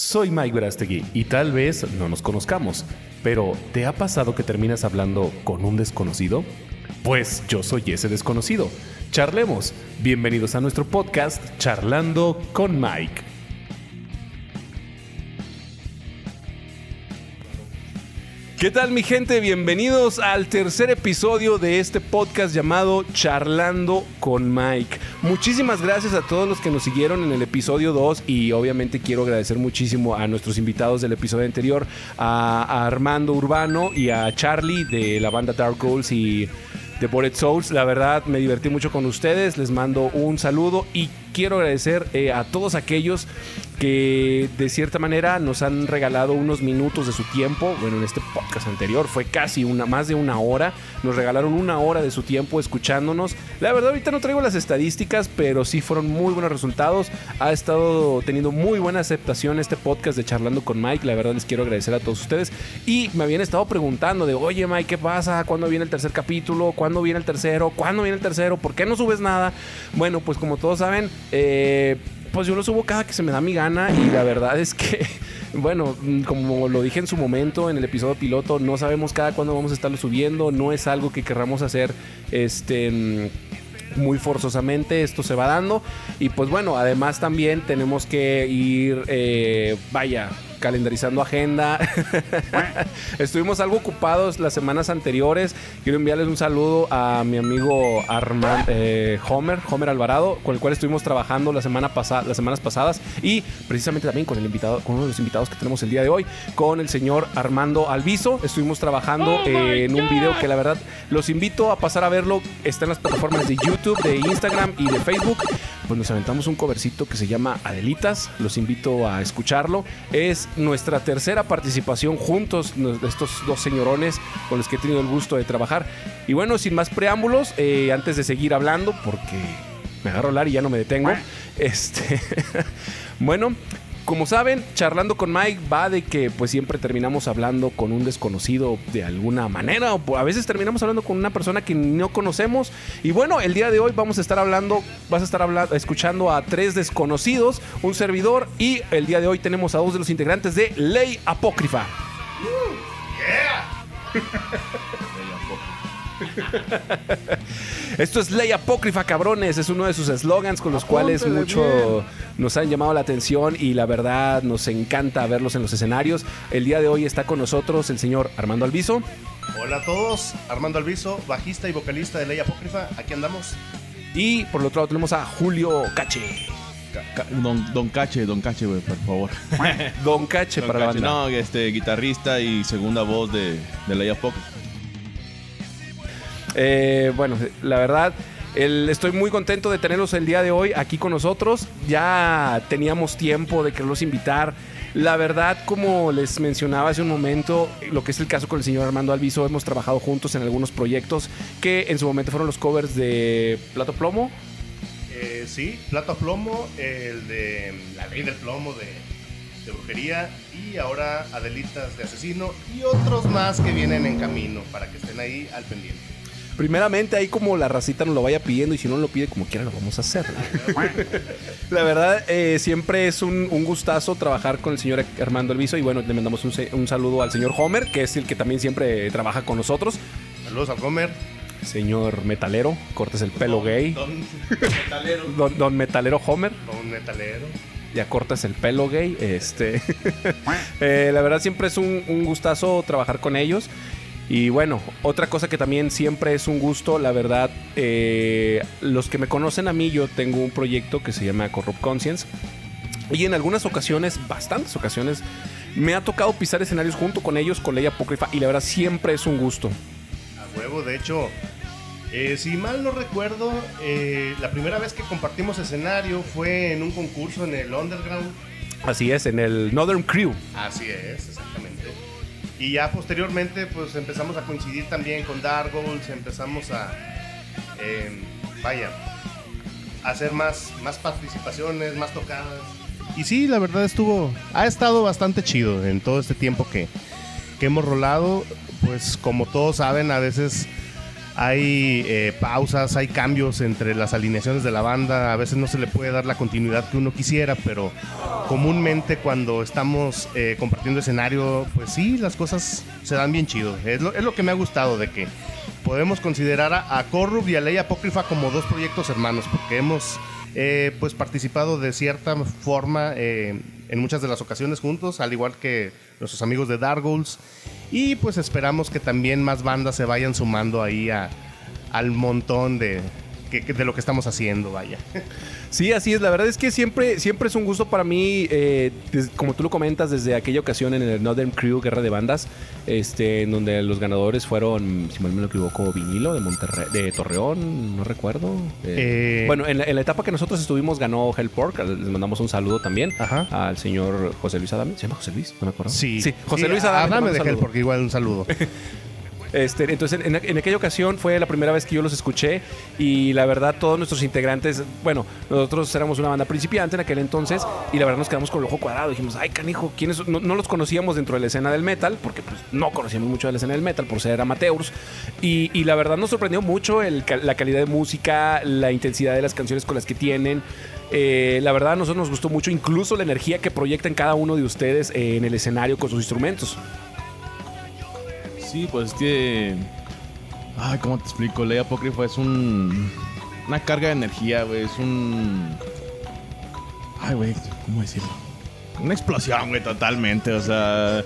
Soy Mike Verastegui y tal vez no nos conozcamos, pero ¿te ha pasado que terminas hablando con un desconocido? Pues yo soy ese desconocido. Charlemos. Bienvenidos a nuestro podcast Charlando con Mike. ¿Qué tal mi gente? Bienvenidos al tercer episodio de este podcast llamado Charlando con Mike. Muchísimas gracias a todos los que nos siguieron en el episodio 2 y obviamente quiero agradecer muchísimo a nuestros invitados del episodio anterior, a, Armando Urbano y a Charlie de la banda Dark Goals y de Bullet Souls. La verdad me divertí mucho con ustedes, les mando un saludo y quiero agradecer eh, a todos aquellos que de cierta manera nos han regalado unos minutos de su tiempo. Bueno, en este podcast anterior fue casi una, más de una hora. Nos regalaron una hora de su tiempo escuchándonos. La verdad, ahorita no traigo las estadísticas, pero sí fueron muy buenos resultados. Ha estado teniendo muy buena aceptación este podcast de Charlando con Mike. La verdad, les quiero agradecer a todos ustedes. Y me habían estado preguntando de, oye Mike, ¿qué pasa? ¿Cuándo viene el tercer capítulo? ¿Cuándo viene el tercero? ¿Cuándo viene el tercero? ¿Por qué no subes nada? Bueno, pues como todos saben, eh, pues yo lo subo cada que se me da mi gana y la verdad es que, bueno, como lo dije en su momento en el episodio piloto, no sabemos cada cuándo vamos a estarlo subiendo, no es algo que querramos hacer este muy forzosamente esto se va dando. Y pues bueno además también tenemos que ir eh, vaya calendarizando agenda. Estuvimos algo ocupados las semanas anteriores. Quiero enviarles un saludo a mi amigo Armand eh, Homer, Homer Alvarado, con el cual estuvimos trabajando la semana pasada, las semanas pasadas y precisamente también con el invitado, con uno de los invitados que tenemos el día de hoy, con el señor Armando Alviso. Estuvimos trabajando Oh en un video que la verdad los invito a pasar a verlo. Está en las plataformas de YouTube, de Instagram y de Facebook. Pues nos aventamos un covercito que se llama Adelitas. Los invito a escucharlo. Es nuestra tercera participación juntos estos dos señorones con los que he tenido el gusto de trabajar. Y bueno, sin más preámbulos, eh, antes de seguir hablando, porque me agarro a hablar y ya no me detengo. Este, bueno, como saben, charlando con Mike va de que pues siempre terminamos hablando con un desconocido de alguna manera o a veces terminamos hablando con una persona que no conocemos y bueno, el día de hoy vamos a estar hablando, vas a estar escuchando a tres desconocidos, un servidor y el día de hoy tenemos a dos de los integrantes de Ley Apócrifa. Esto es Ley Apócrifa, cabrones. Es uno de sus eslogans con los cuales mucho nos han llamado la atención y la verdad nos encanta verlos en los escenarios. El día de hoy está con nosotros el señor Armando Alviso. Hola a todos, Armando Alviso, bajista y vocalista de Ley Apócrifa, aquí andamos. Y por el otro lado tenemos a Julio Cache. Ca- Don, don Cache, Don Cache, güey, por favor. Don Cache Don para la Cache, banda. No, este, guitarrista y segunda voz de, de Leia Pocket. Eh, bueno, la verdad, estoy muy contento de tenerlos el día de hoy aquí con nosotros. Ya teníamos tiempo de quererlos invitar. La verdad, como les mencionaba hace un momento, lo que es el caso con el señor Armando Alviso, hemos trabajado juntos en algunos proyectos que en su momento fueron los covers de Plato Plomo. Eh, sí, Plato Plomo, el de La Ley del Plomo de, de Brujería y ahora Adelitas de Asesino y otros más que vienen en camino para que estén ahí al pendiente. Primeramente, ahí como la racita nos lo vaya pidiendo y si no lo pide como quiera lo vamos a hacer. la verdad, eh, siempre es un, un gustazo trabajar con el señor Armando Alviso y bueno, le mandamos un, saludo al señor Homer, que es el que también siempre trabaja con nosotros. Saludos al Gomer. Señor metalero, cortes el pelo gay. Don Metalero. Don, don metalero Homer, Don Metalero. ya cortas el pelo gay. Este, Eh, la verdad siempre es un, un gustazo trabajar con ellos. Y bueno, otra cosa que también siempre es un gusto, la verdad, eh, los que me conocen a mí, yo tengo un proyecto que se llama Corrupt Conscience. Y en algunas ocasiones, bastantes ocasiones, me ha tocado pisar escenarios junto con ellos, con Ley Apócrifa, y la verdad siempre es un gusto. A huevo, de hecho, eh, si mal no recuerdo, eh, la primera vez que compartimos escenario fue en un concurso en el Underground. Así es, en el Northern Crew. Así es, exactamente. Y ya posteriormente, pues empezamos a coincidir también con Dark Goals, empezamos a, eh, vaya, a hacer más, más participaciones, más tocadas. Y sí, la verdad estuvo, ha estado bastante chido en todo este tiempo que, que hemos rolado. Pues como todos saben, a veces hay eh, pausas, hay cambios entre las alineaciones de la banda, a veces no se le puede dar la continuidad que uno quisiera, pero comúnmente cuando estamos eh, compartiendo escenario, pues sí, las cosas se dan bien chido. Es lo, que me ha gustado de que podemos considerar a, a Corrupt y a Ley Apócrifa como dos proyectos hermanos, porque hemos eh, pues participado de cierta forma en muchas de las ocasiones juntos, al igual que nuestros amigos de Dark Ghouls. Y pues esperamos que también más bandas se vayan sumando ahí a, al montón de, que- que- de lo que estamos haciendo, vaya. Sí, así es. La verdad es que siempre, siempre es un gusto para mí, eh, des- como tú lo comentas, desde aquella ocasión en el Northern Crew Guerra de Bandas, este, en donde los ganadores fueron, si mal me equivoco, Vinilo de Monterrey, de Torreón, no recuerdo. Eh, Eh, bueno, en la, en la etapa que nosotros estuvimos ganó Hellpork. Les mandamos un saludo también Ajá. al señor José Luis Adame. ¿Se llama José Luis? No me acuerdo. Sí, José Sí, Luis Adame. Adame de saludo. porque igual un saludo. Este, entonces, en, aquella ocasión fue la primera vez que yo los escuché y la verdad todos nuestros integrantes, bueno, nosotros éramos una banda principiante en aquel entonces y la verdad nos quedamos con el ojo cuadrado. Dijimos, ay, canijo, ¿quiénes? son?". No, los conocíamos dentro de la escena del metal porque pues, no conocíamos mucho de la escena del metal por ser amateurs y, la verdad nos sorprendió mucho la calidad de música, la intensidad de las canciones con las que tienen. Eh, la verdad a nosotros nos gustó mucho incluso la energía que proyectan cada uno de ustedes eh, en el escenario con sus instrumentos. Sí, pues es que. Ay, ¿cómo te explico? Ley Apócrifa es un. Una carga de energía, güey. Es un. Ay, güey, ¿cómo decirlo? Una explosión, güey, totalmente. O sea.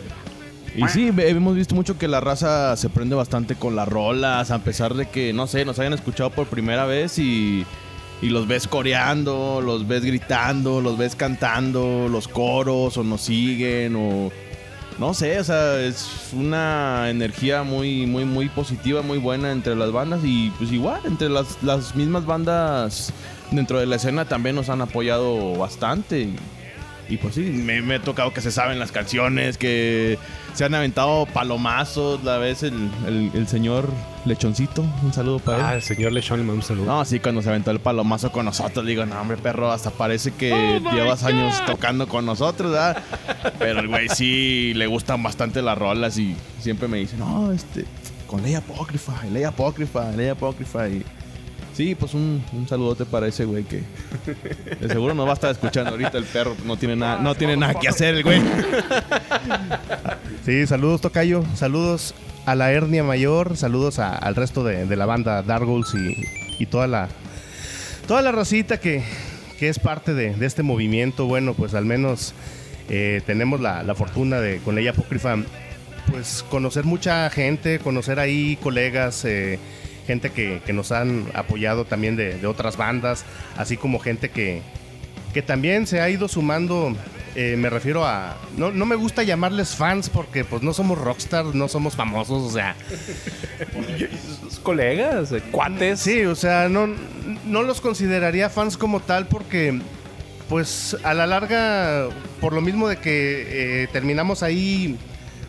Y sí, hemos visto mucho que la raza se prende bastante con las rolas, a pesar de que, no sé, nos hayan escuchado por primera vez y, y los ves coreando, los ves gritando, los ves cantando, los coros, o nos siguen, o no sé, o sea, es una energía muy, muy, muy positiva, muy buena entre las bandas y pues igual, entre las, las mismas bandas dentro de la escena también nos han apoyado bastante. Y, pues sí, me, me ha tocado que se saben las canciones, que se han aventado palomazos, la vez el, el, el señor Lechoncito, un saludo para él. Ah, el señor Lechón le mando un saludo. No, sí, cuando se aventó el palomazo con nosotros, digo, no, hombre, perro, hasta parece que llevas años tocando con nosotros, ¿verdad? Pero el güey sí le gustan bastante las rolas y siempre me dice, no, este, con ley apócrifa, ley apócrifa, ley apócrifa. Y sí, pues un, un saludote para ese güey que de seguro nos va a estar escuchando ahorita el perro, no tiene nada, no tiene nada que hacer el güey. Sí, saludos Tocayo, saludos a la hernia mayor, saludos a- al resto de, de la banda Dark Ghouls y, y toda la toda la racita que, que es parte de, de este movimiento. Bueno, pues al menos eh, tenemos la, la fortuna de con Ley Apócrifa pues conocer mucha gente, conocer ahí colegas, eh, gente que, que nos han apoyado también de, de otras bandas, así como gente que, que también se ha ido sumando. eh, me refiero a. No, no me gusta llamarles fans porque pues no somos rockstars, no somos famosos, o sea. colegas, eh, cuates. Sí, o sea, no, no los consideraría fans como tal porque, pues, a la larga, por lo mismo de que eh, terminamos ahí,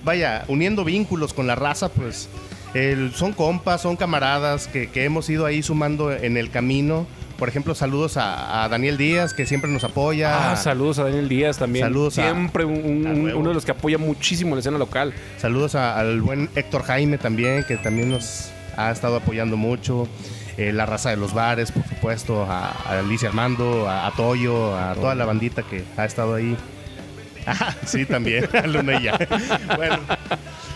vaya, uniendo vínculos con la raza, pues, el- son compas, son camaradas que, que hemos ido ahí sumando en el camino. Por ejemplo, saludos a, a Daniel Díaz, que siempre nos apoya. Ah, saludos a Daniel Díaz también. Saludos a- Siempre un- un- a uno de los que apoya muchísimo la escena local. Saludos a- al buen Héctor Jaime también, que también nos ha estado apoyando mucho. Eh, la raza de los bares, por supuesto, a, a Alicia Armando, a, a Toyo, a toda la bandita que ha estado ahí. Ah, sí, también, a Luna y ya. Bueno,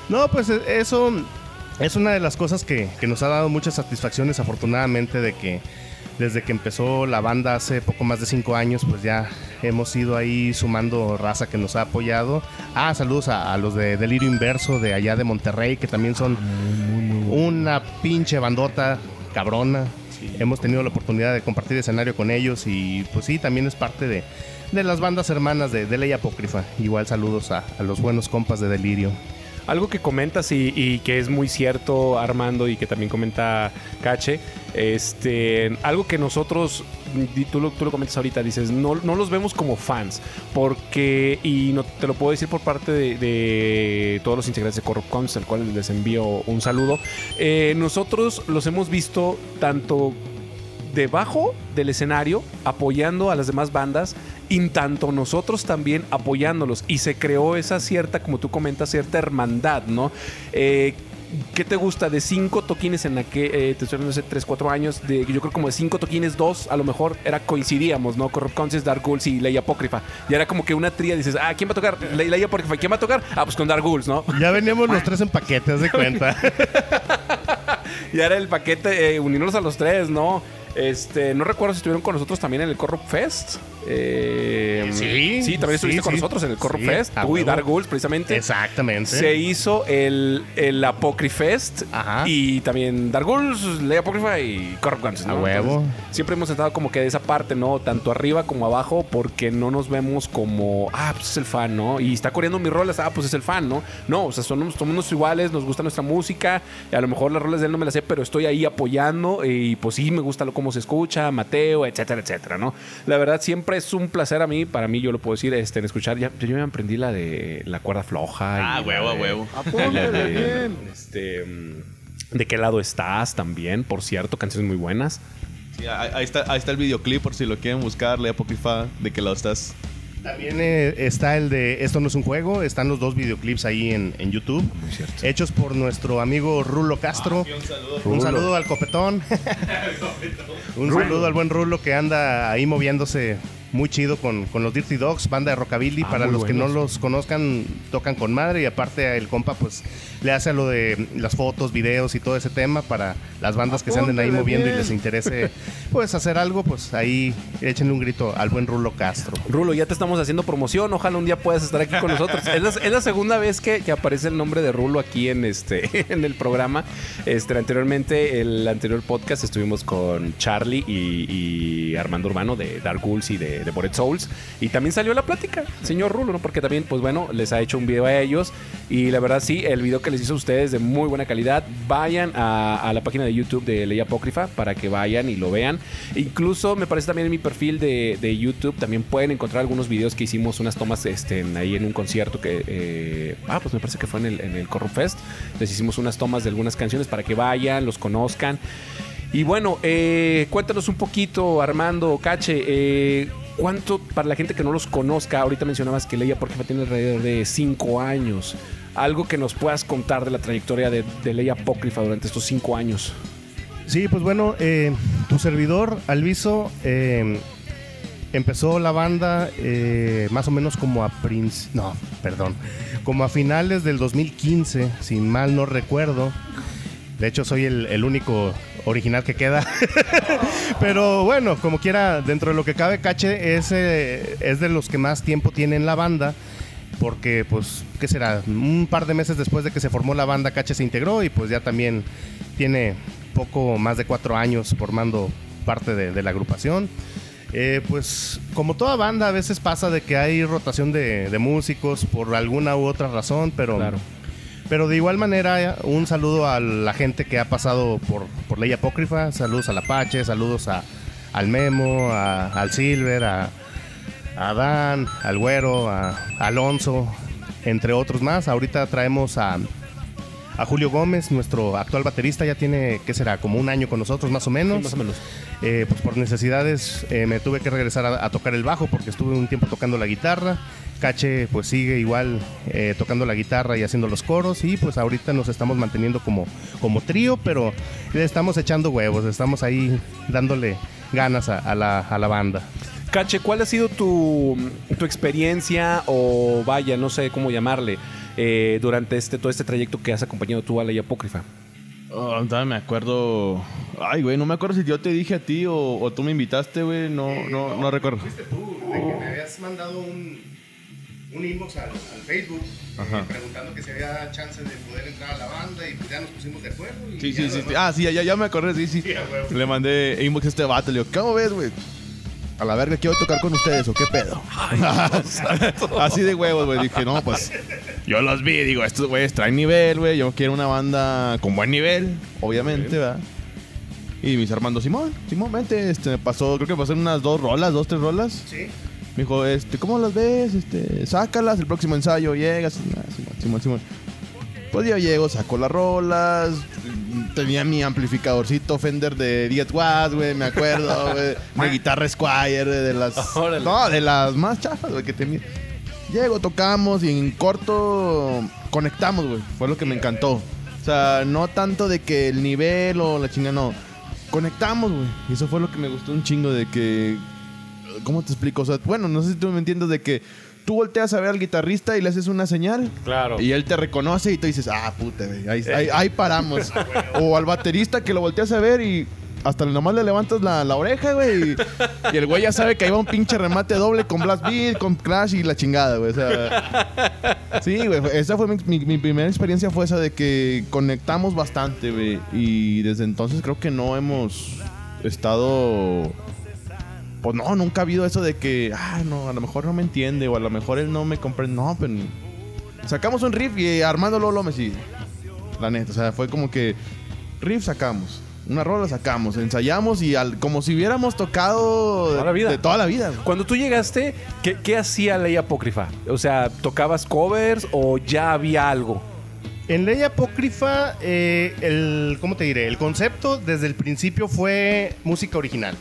no, pues eh, eso es una de las cosas que, que nos ha dado muchas satisfacciones, afortunadamente, de que desde que empezó la banda hace poco más de cinco años, pues ya hemos ido ahí sumando raza que nos ha apoyado. Ah, saludos a, a los de Delirio Inverso de allá de Monterrey, que también son una pinche bandota cabrona. Hemos tenido la oportunidad de compartir escenario con ellos y pues sí, también es parte de, de las bandas hermanas de, de Ley Apócrifa. Igual saludos a, a los buenos compas de Delirio. Algo que comentas y, que es muy cierto, Armando, y que también comenta Cache, este, algo que nosotros, tú lo, tú lo comentas ahorita, dices, no, no los vemos como fans, porque, y no, te lo puedo decir por parte de, de todos los integrantes de Corrupt al cual les envío un saludo, eh, nosotros los hemos visto tanto debajo del escenario apoyando a las demás bandas y tanto nosotros también apoyándolos y se creó esa cierta, como tú comentas, cierta hermandad, ¿no? Eh, ¿qué te gusta? De cinco toquines en la que, eh, te estoy hace 3, 4 años, de, yo creo como de cinco toquines, dos a lo mejor era coincidíamos, ¿no? Corrupt Conscience, Dark Ghouls y Ley Apócrifa. Y era como que una tría, dices, ah, ¿quién va a tocar? Ley, Ley Apócrifa. ¿Quién va a tocar? Ah, pues con Dark Ghouls, ¿no? Ya veníamos los tres en paquetes de cuenta. y era el paquete, eh, unirnos a los tres, ¿no? Este, no recuerdo si estuvieron con nosotros también en el Corrupt Fest. Eh, Sí, Sí, también estuviste sí, con sí. nosotros en el Corrupt Sí, Fest. a Tú y. Dark Ghouls, precisamente. Exactamente. Se hizo el, el Apocryfest Ajá. y también Dark Ghouls, Ley Apócrifa y Corrupt Guns. ¿no? A huevo. Entonces, siempre hemos estado como que de esa parte, ¿no? Tanto arriba como abajo, porque no nos vemos como, ah, pues es el fan, ¿no? Y está corriendo mis rolas, ah, pues es el fan, ¿no? No, o sea, somos, somos iguales, nos gusta nuestra música, y a lo mejor las rolas de él no me las sé, pero estoy ahí apoyando y pues sí, me gusta lo cómo se escucha, Mateo, etcétera, etcétera, ¿no? La verdad, siempre es un placer a mí, para mí, yo lo puedo decir, este, en escuchar, ya, yo me aprendí la de la cuerda floja. y Ah, la huevo, de- huevo. y la de, este, ¿De qué lado estás? También, por cierto, canciones muy buenas. Sí, ahí, ahí está, ahí está el videoclip por si lo quieren buscar, Ley Apócrifa, de que lo estás. También eh, está el de Esto no es un juego. Están los dos videoclips ahí en, en YouTube. Muy cierto. Hechos por nuestro amigo Rulo Castro. un saludo. Un Rulo. saludo al copetón. un saludo al buen Rulo que anda ahí moviéndose muy chido con, con los Dirty Dogs, banda de rockabilly. Ah, Para los que no los conozcan, tocan con madre. Y aparte el compa pues le hace a lo de las fotos, videos y todo ese tema para las bandas que se anden ahí moviendo y les interese pues hacer algo, pues ahí échenle un grito al buen Rulo Castro. Rulo, ya te estamos haciendo promoción. Ojalá un día puedas estar aquí con nosotros. Es la, es la segunda vez que, que aparece el nombre de Rulo aquí en este en el programa. Este, anteriormente, el anterior podcast estuvimos con Charlie y, y Armando Urbano de Dark Ghouls y de, de Bored Souls. Y también salió la plática, señor Rulo, ¿no? Porque también, pues bueno, les ha hecho un video a ellos. Y la verdad, sí, el video que les hizo a ustedes de muy buena calidad. Vayan a, la página de YouTube de Ley Apócrifa para que vayan y lo vean. Incluso me parece también en mi perfil de, de YouTube también pueden encontrar algunos videos que hicimos, unas tomas este, ahí en un concierto que... eh, ah, pues me parece que fue en el, en el Corrupt Fest. Les hicimos unas tomas de algunas canciones para que vayan, los conozcan. Y bueno, eh, cuéntanos un poquito, Armando, Cache, eh, ¿cuánto para la gente que no los conozca? Ahorita mencionabas que Leia Apócrifa tiene alrededor de 5 años. Algo que nos puedas contar de la trayectoria de, de Apócrifa durante estos 5 años. Sí, pues bueno, eh, tu servidor, Alviso, eh, empezó la banda eh, más o menos como a princ... No, perdón. Como a finales del 2015, si mal no recuerdo. De hecho, soy el único original que queda. Pero bueno, como quiera, dentro de lo que cabe, Cache es, eh, es de los que más tiempo tiene en la banda. Porque, pues, ¿qué será? Un par de meses después de que se formó la banda, Cache se integró y pues ya también tiene poco más de cuatro años formando parte de, la agrupación. Eh, pues como toda banda a veces pasa de que hay rotación de, músicos por alguna u otra razón, pero. Pero de igual manera un saludo a la gente que ha pasado por, por Ley Apócrifa, saludos al Apache, saludos a, al Memo, a- al Silver, a, a Dan, al Güero, a, a Alonso, entre otros más. Ahorita traemos a, a Julio Gómez, nuestro actual baterista, ya tiene, ¿qué será? Como un año con nosotros, más o menos. más o menos. Eh, pues por necesidades eh, me tuve que regresar a, a tocar el bajo porque estuve un tiempo tocando la guitarra. Cache pues sigue igual eh, tocando la guitarra y haciendo los coros y pues ahorita nos estamos manteniendo como, como trío, pero le estamos echando huevos, estamos ahí dándole ganas a, a la, a la banda. Cache, ¿cuál ha sido tu, tu experiencia o vaya, no sé cómo llamarle, eh, durante este, todo este trayecto que has acompañado tú a Ley Apócrifa? Oh, me acuerdo. Ay, güey, no me acuerdo si yo te dije a ti o, o tú me invitaste, güey. No, no, no recuerdo. tú, de que me habías mandado un, un inbox al, Facebook Ajá. preguntando que si había chance de poder entrar a la banda y pues ya nos pusimos de acuerdo. y Sí, sí, sí. Ah, sí, ya, ya me acordé, sí, sí. Sí. Le mandé inbox a este vato. Le digo, ¿cómo ves, güey? A la verga, quiero tocar con ustedes, ¿o qué pedo? Así de huevos, güey. Dije, no, pues. Yo los vi, digo, estos güeyes traen nivel, güey. Yo quiero una banda con buen nivel, obviamente, ¿verdad? Y mis Armando, Simón, Simón, vente. Este, me pasó, creo que me pasaron unas dos rolas, dos, tres rolas. Sí. Me dijo, este, ¿cómo las ves? Este, sácalas, el próximo ensayo llegas. Simón, Simón, Simón. Pues yo llego, saco las rolas. Tenía mi amplificadorcito Fender de 10 watts, güey, me acuerdo, güey. Una guitarra Squire, de las. Órale. No, de las más chafas, güey, que tenía. Llego, tocamos y en corto conectamos, güey. Fue lo que me encantó. O sea, no tanto de que el nivel o la chinga, no. Conectamos, güey. Y eso fue lo que me gustó un chingo de que... ¿Cómo te explico? O sea, bueno, no sé si tú me entiendes de que tú volteas a ver al guitarrista y le haces una señal. Claro. Y él te reconoce y tú dices, ah, puta, güey, ahí, ahí- ahí paramos. o al baterista que lo volteas a ver y hasta nomás le levantas la, la oreja, güey. Y, y el güey ya sabe que ahí va un pinche remate doble con Blast Beat, con Crash y la chingada, güey. O sea, sí, güey. Esa fue mi, mi- mi primera experiencia, fue esa de que conectamos bastante, güey. Y desde entonces creo que no hemos estado... Pues no, nunca ha habido eso de que, ah, no, a lo mejor no me entiende o a lo mejor él no me comprende. No, pero sacamos un riff y Armando Lolo me sigue. La neta, o sea, fue como que riff sacamos, una rola sacamos, ensayamos y al, como si hubiéramos tocado Toda la vida. de toda la vida. Cuando tú llegaste, ¿qué, qué hacía Ley Apócrifa? O sea, ¿tocabas covers o ya había algo? En Ley Apócrifa, eh, el, ¿cómo te diré? El concepto desde el principio fue música original,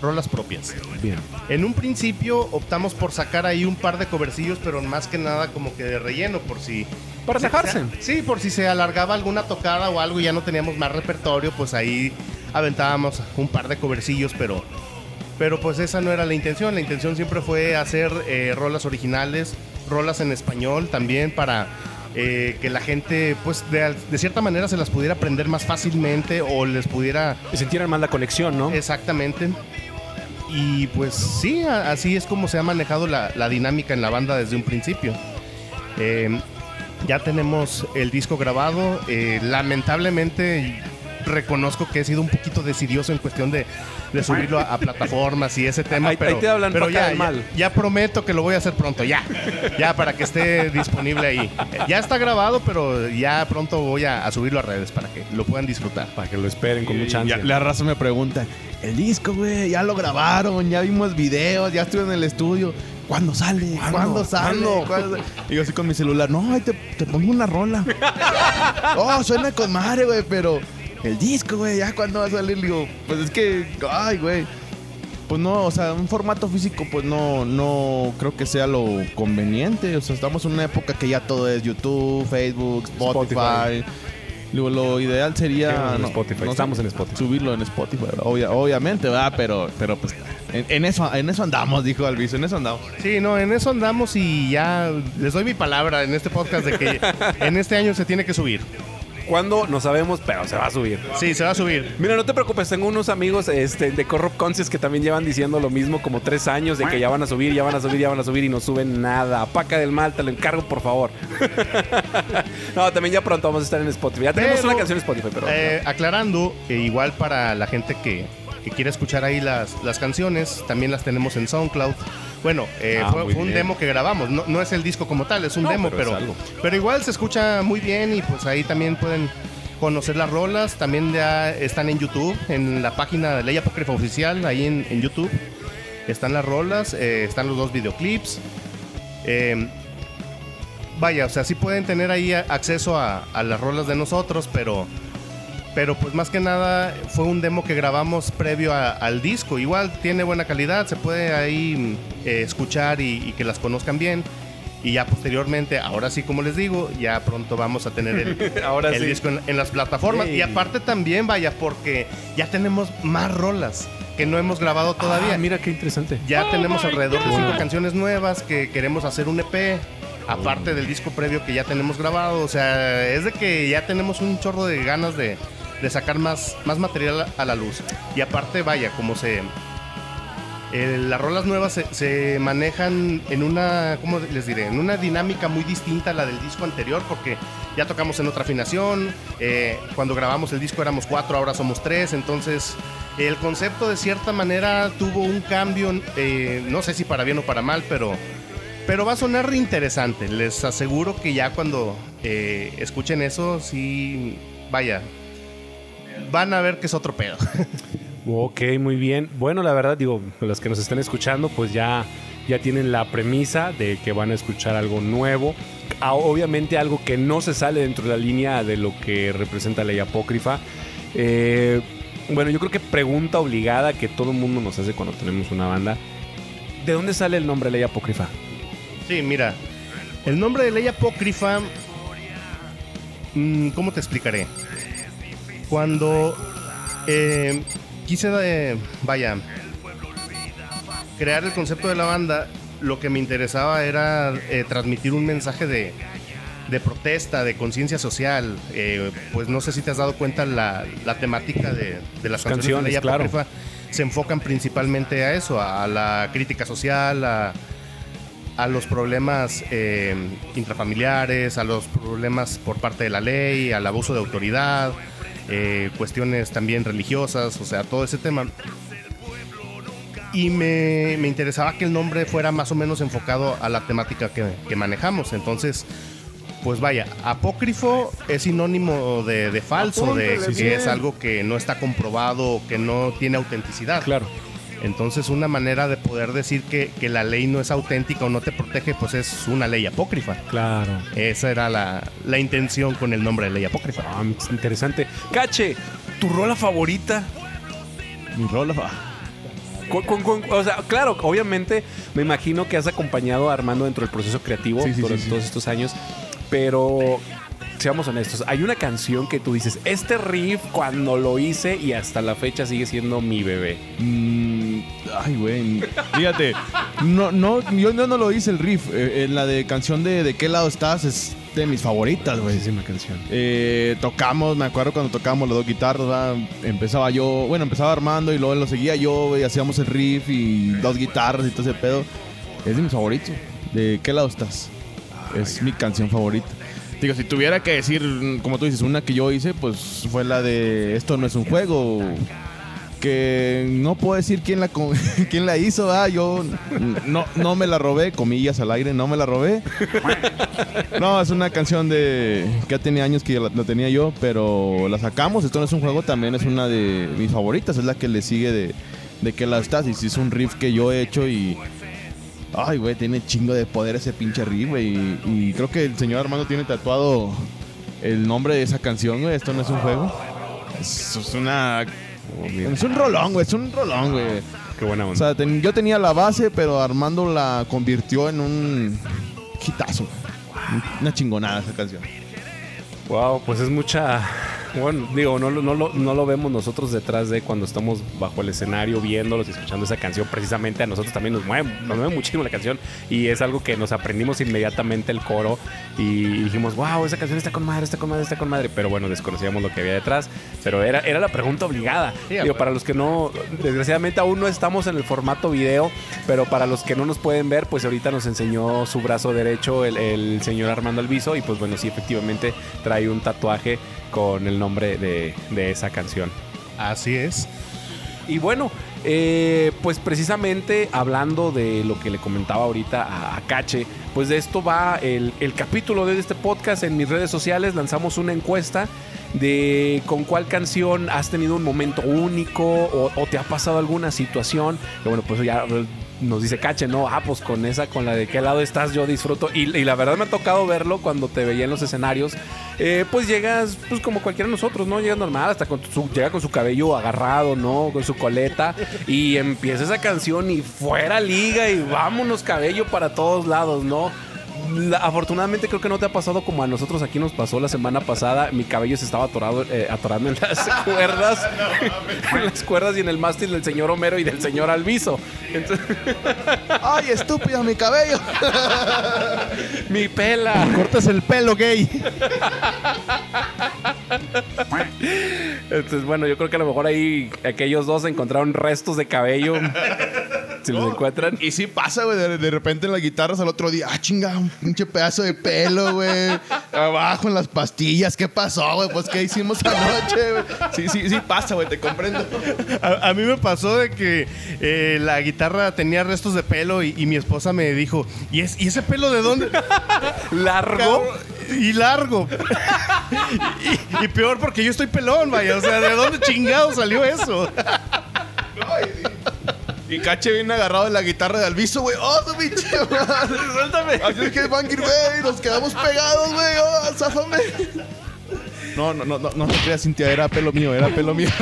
rolas propias. Bien. En un principio optamos por sacar ahí un par de covercillos, pero más que nada como que de relleno, por si... Para sacarse. Sí, por si se alargaba alguna tocada o algo y ya no teníamos más repertorio, pues ahí aventábamos un par de covercillos, pero... Pero pues esa no era la intención, la intención siempre fue hacer eh, rolas originales, rolas en español también para eh, que la gente pues de, de cierta manera se las pudiera aprender más fácilmente o les pudiera Y sintieran más la conexión, ¿no? Exactamente. Y pues sí, así es como se ha manejado la, la dinámica en la banda desde un principio. Eh, ya tenemos el disco grabado. eh, lamentablemente reconozco que he sido un poquito decidioso en cuestión de, de subirlo a, a plataformas y ese tema. Ahí- pero, ahí te hablan pero paca ya, prometo que lo voy a hacer pronto, ya. Ya para que esté disponible ahí. Ya está grabado, pero ya pronto voy a, a subirlo a redes para que lo puedan disfrutar. Para que lo esperen con mucha ansia. la raza me pregunta, el disco, güey, ya lo grabaron, ya vimos videos, ya estuve en el estudio. ¿Cuándo sale? ¿Cuándo, sale? ¿Cuándo? ¿Cuándo? Y yo así con mi celular, no, ahí te, te pongo una rola. oh, suena con madre, güey, pero el disco, güey, ya cuándo va a salir. Digo, pues es que, ay, güey. Pues no, o sea, un formato físico, pues no, no creo que sea lo conveniente. O sea, estamos en una época que ya todo es YouTube, Facebook, Spotify. Spotify. Digo, lo ideal sería. Estamos en no, Spotify, no estamos en Spotify. Subirlo en Spotify, obvia- obviamente, ¿verdad? Pero, pero pues, en, en eso, en eso andamos, dijo Alviso, en eso andamos. Sí, no, en eso andamos y ya les doy mi palabra en este podcast de que en este año se tiene que subir. ¿Cuándo? No sabemos, pero se va a subir. Sí, se va a subir. Mira, no te preocupes, tengo unos amigos este, de Corrupt Conscious que también llevan diciendo lo mismo como tres años de que ya van a subir, ya van a subir, ya van a subir y no suben nada. Paca del mal, te lo encargo, por favor. no, también ya pronto vamos a estar en Spotify. Ya tenemos Pero, una canción en Spotify, pero... Eh, aclarando, eh, igual para la gente que, que quiere escuchar ahí las, las canciones, también las tenemos en SoundCloud. Bueno, eh, Ah, fue, un bien. demo que grabamos, no, no es el disco como tal, es un No, demo, pero pero, igual se escucha muy bien y pues ahí también pueden conocer las rolas, también ya están en YouTube, en la página de Ley Apócrifa Oficial, ahí en, en YouTube. Están las rolas, eh, están los dos videoclips. Eh, vaya, o sea, sí pueden tener ahí acceso a, a las rolas de nosotros, pero, pero pues más que nada fue un demo que grabamos previo a- al disco. Igual tiene buena calidad, se puede ahí eh, escuchar y, y que las conozcan bien. Y ya posteriormente, ahora sí, como les digo, ya pronto vamos a tener el, Ahora el sí. disco en, en las plataformas. Y aparte también, vaya, porque ya tenemos más rolas que no hemos grabado todavía. Ah, mira qué interesante. Ya tenemos alrededor de cinco canciones nuevas que queremos hacer un EP. Aparte del disco previo que ya tenemos grabado. O sea, es de que ya tenemos un chorro de ganas de, de sacar más, más material a la luz. Y aparte, vaya, como se. eh, las rolas nuevas se, se manejan en una, ¿cómo les diré? En una dinámica muy distinta a la del disco anterior, porque ya tocamos en otra afinación. eh, cuando grabamos el disco éramos cuatro, ahora somos tres. Entonces, el concepto de cierta manera tuvo un cambio, eh, no sé si para bien o para mal, pero, pero va a sonar interesante. Les aseguro que ya cuando eh, escuchen eso, sí, vaya, van a ver que es otro pedo. Ok, muy bien. Bueno, la verdad, digo, los que nos estén escuchando, pues ya, ya tienen la premisa de que van a escuchar algo nuevo. Ah, Obviamente algo que no se sale dentro de la línea de lo que representa la ley apócrifa. Eh, bueno, yo creo que pregunta obligada que todo el mundo nos hace cuando tenemos una banda. ¿De dónde sale el nombre ley apócrifa? Sí, mira, el nombre de ley apócrifa mm, ¿cómo te explicaré? Cuando eh, quise, eh, vaya, crear el concepto de la banda, lo que me interesaba era eh, transmitir un mensaje de, de protesta, de conciencia social. Eh, pues no sé si te has dado cuenta, la, la temática de, de las canciones, de Ley claro. Apócrifa se enfocan principalmente a eso, a la crítica social, a, a los problemas eh, intrafamiliares, a los problemas por parte de la ley, al abuso de autoridad, eh, cuestiones también religiosas, o sea, todo ese tema. Y me, me interesaba que el nombre fuera más o menos enfocado a la temática que, que manejamos. Entonces, pues vaya, apócrifo es sinónimo de, de falso, de que bien. es algo que no está comprobado, que no tiene autenticidad. Claro. Entonces, una manera de poder decir que, que la ley no es auténtica o no te protege, pues es una ley apócrifa. Claro. Esa era la, la intención con el nombre de ley apócrifa. Ah, es interesante. Cache, ¿tu rola favorita? Mi rola. Con- con- con- o sea, claro, obviamente me imagino que has acompañado a Armando dentro del proceso creativo Sí, sí, durante sí, sí. todos estos años, pero seamos honestos, hay una canción que tú dices, este riff cuando lo hice y hasta la fecha sigue siendo mi bebé. Mm, ay, güey. Fíjate, no, no, yo no, no lo hice el riff. Eh, en la de canción de ¿De qué lado estás? Es de mis favoritas, güey. Buenísima canción. Eh, tocamos, me acuerdo cuando tocábamos las dos guitarras, empezaba yo, bueno, empezaba Armando y luego lo seguía yo y hacíamos el riff y dos guitarras y todo ese pedo. Es de mis favoritos. ¿De qué lado estás? Es mi canción favorita. Digo, si tuviera que decir, como tú dices, una que yo hice, pues fue la de Esto no es un juego. Que no puedo decir quién la, quién la hizo, ¿va? yo no, no me la robé, comillas al aire, no me la robé. No, es una canción de que ya tenía años que la, la tenía yo, pero la sacamos. Esto no es un juego, también es una de mis favoritas. Es la que le sigue de, de que la estás. Y es un riff que yo he hecho y. Ay, güey, tiene chingo de poder ese pinche riff, güey. Y, creo que el señor Armando tiene tatuado el nombre de esa canción, güey. Esto no es un juego. Es una. Es un rolón, güey. Es un rolón, güey. Qué buena O onda. sea, ten- yo tenía la base, pero Armando la convirtió en un hitazo. Una chingonada esa canción. Wow, pues es mucha. Bueno, digo, no, lo- no, lo, no lo vemos nosotros detrás de cuando estamos bajo el escenario viéndolos y escuchando esa canción. Precisamente a nosotros también nos mueve, nos mueve muchísimo la canción y es algo que nos aprendimos inmediatamente el coro y dijimos, wow, esa canción está con madre, está con madre, está con madre. Pero bueno, desconocíamos lo que había detrás. Pero era, era la pregunta obligada. Sí, digo, para los que no, desgraciadamente aún no estamos en el formato video, pero para los que no nos pueden ver, pues ahorita nos enseñó su brazo derecho el, el señor Armando Alviso y pues bueno, sí, efectivamente trae un tatuaje con el nombre de, de esa canción. Así es. Y bueno, eh, pues precisamente hablando de lo que le comentaba ahorita a, a Cache, pues de esto va el, el capítulo de este podcast. En mis redes sociales lanzamos una encuesta de con cuál canción has tenido un momento único o, te ha pasado alguna situación. Bueno, pues ya nos dice Cache, no, ah, pues con esa, con la de qué lado estás, yo disfruto. Y, y la verdad me ha tocado verlo cuando te veía en los escenarios. Eh, pues llegas, pues como cualquiera de nosotros, ¿no? Llegas normal, hasta con su, llega con su cabello agarrado, ¿no? Con su coleta. Y empieza esa canción y fuera liga y vámonos cabello para todos lados, ¿no? La- afortunadamente creo que no te ha pasado como a nosotros aquí nos pasó la semana pasada. Mi cabello se estaba atorado, eh, atorando en las cuerdas. en las cuerdas y en el mástil del señor Homero y del señor Alviso. Entonces, ¡Ay, estúpido, mi cabello! mi pela. Cortas el pelo, gay. Entonces, bueno, yo creo que a lo mejor ahí aquellos dos encontraron restos de cabello. si los encuentran. Y sí pasa, güey. De, de repente en las guitarras al otro día, ah, chinga, un pinche pedazo de pelo, güey. Abajo en las pastillas, ¿qué pasó, güey? Pues, ¿qué hicimos anoche, güey? Sí, sí, sí pasa, güey, te comprendo. A, a mí me pasó de que eh, la guitarra tenía restos de pelo y, y mi esposa me dijo, ¿y, es, ¿y ese pelo de dónde? Largo. Y largo. y, y peor porque yo estoy pelón, vaya. O sea, ¿de dónde chingado salió eso? Y Cache viene agarrado de la guitarra de Alviso, güey. ¡Oh, tu pinche madre! ¡Suéltame! Así es que Bangir, güey, nos quedamos pegados, güey. ¡Oh, záfame! No, no, no, no, no te creas, Cintia, era pelo mío, era pelo mío.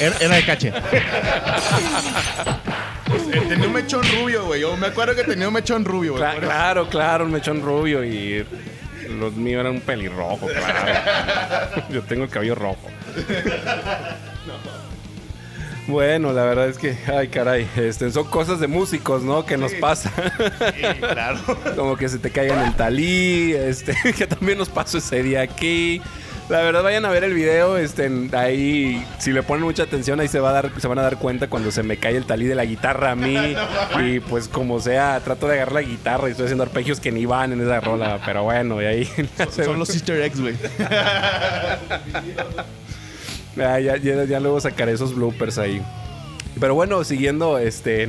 Era, era de cache. Eh, tenía un mechón rubio, güey. Yo me acuerdo que tenía un mechón rubio, güey. Cla- claro, claro, un mechón rubio y. Los míos eran un pelirrojo, claro. Yo tengo el cabello rojo. Bueno, la verdad es que, ay caray, este, son cosas de músicos, ¿no? Que nos pasa. Sí, claro. Como que se te caiga en el talí, este, que también nos pasó ese día aquí. La verdad, vayan a ver el video, este, ahí, si le ponen mucha atención, ahí se, va a dar, se van a dar cuenta cuando se me cae el talí de la guitarra a mí. y pues como sea, trato de agarrar la guitarra y estoy haciendo arpegios que ni van en esa rola. Pero bueno, y ahí... Son los Easter eggs, güey. Ah, ya, luego sacaré esos bloopers ahí. Pero bueno, siguiendo este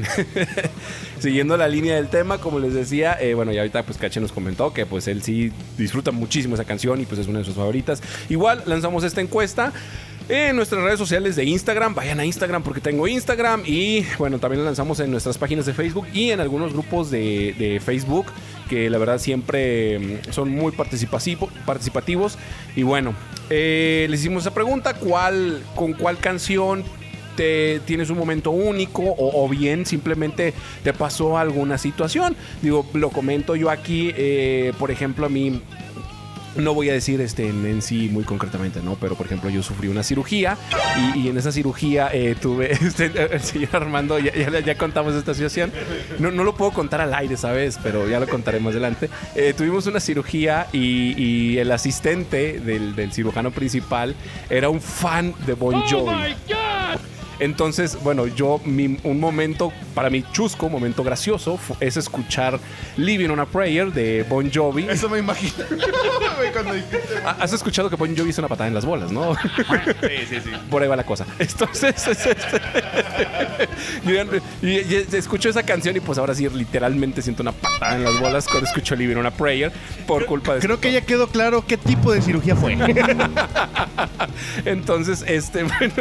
siguiendo la línea del tema, como les decía, eh, bueno, y ahorita pues Cache nos comentó que pues él sí disfruta muchísimo esa canción y pues es una de sus favoritas. Igual lanzamos esta encuesta en nuestras redes sociales de Instagram. Vayan a Instagram porque tengo Instagram y bueno, también la lanzamos en nuestras páginas de Facebook y en algunos grupos de, de Facebook que la verdad siempre mm, son muy participativo- participativos. Y bueno, eh, les hicimos esa pregunta, ¿cuál, ¿con cuál canción te tienes un momento único o, bien simplemente te pasó alguna situación? Digo, lo comento yo aquí, eh, por ejemplo, a mí no voy a decir este en, en sí muy concretamente, ¿no? Pero por ejemplo, yo sufrí una cirugía y, y en esa cirugía eh, tuve. Este, el señor Armando, ya, ya- ya contamos esta situación. No, no lo puedo contar al aire, ¿sabes? Pero ya lo contaré más adelante. Eh, tuvimos una cirugía y, y el asistente del, del cirujano principal era un fan de Bon Jovi. Entonces, bueno, yo, mi- un momento, para mí chusco, un momento gracioso, es escuchar Living on a Prayer de Bon Jovi. Eso me imagino. Ah, Has escuchado que Bon Jovi hizo una patada en las bolas, ¿no? Sí, sí, sí. Por ahí va la cosa. Entonces, es este- yo ya- y- y escucho esa canción y pues ahora sí, literalmente siento una patada en las bolas cuando escucho Living on a Prayer por culpa de Creo que ya quedó claro qué tipo de cirugía fue. Entonces, este, bueno,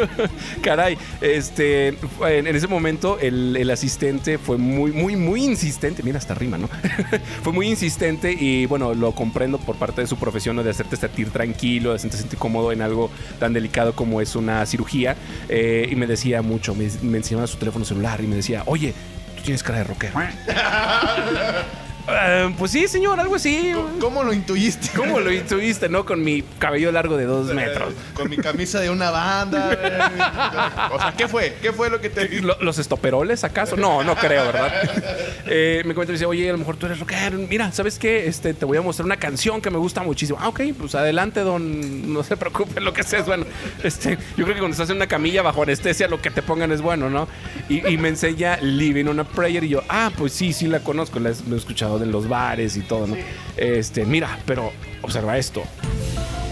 caray, este, en, ese momento el, el asistente fue muy, muy, muy insistente. Mira, hasta rima, ¿no? fue muy insistente y bueno, lo comprendo por parte de su profesión ¿no? de hacerte sentir tranquilo, de hacerte sentir cómodo en algo tan delicado como es una cirugía. Eh, y me decía mucho, me, me enseñaba su teléfono celular y me decía, oye, tú tienes cara de rockero. Eh, pues sí, señor, algo así. ¿Cómo lo intuyiste? ¿Cómo lo intuiste, no? Con mi cabello largo de dos metros. Con mi camisa de una banda. güey. O sea, ¿qué fue? ¿Qué fue lo que te Lo- ¿Los estoperoles acaso? No, no creo, ¿verdad? Eh, me comenta y dice, oye, a lo mejor tú eres rockero. Mira, ¿sabes qué? Este, te voy a mostrar una canción que me gusta muchísimo. Ah, ok, pues adelante, don. No se preocupe, lo que sea es bueno. Este, yo creo que cuando estás en una camilla bajo anestesia, lo que te pongan es bueno, ¿no? Y, y me enseña Living on a Prayer y yo, ah, pues sí, sí la conozco. La he, la he escuchado en los bares y todo, ¿no? Este, mira, pero observa esto.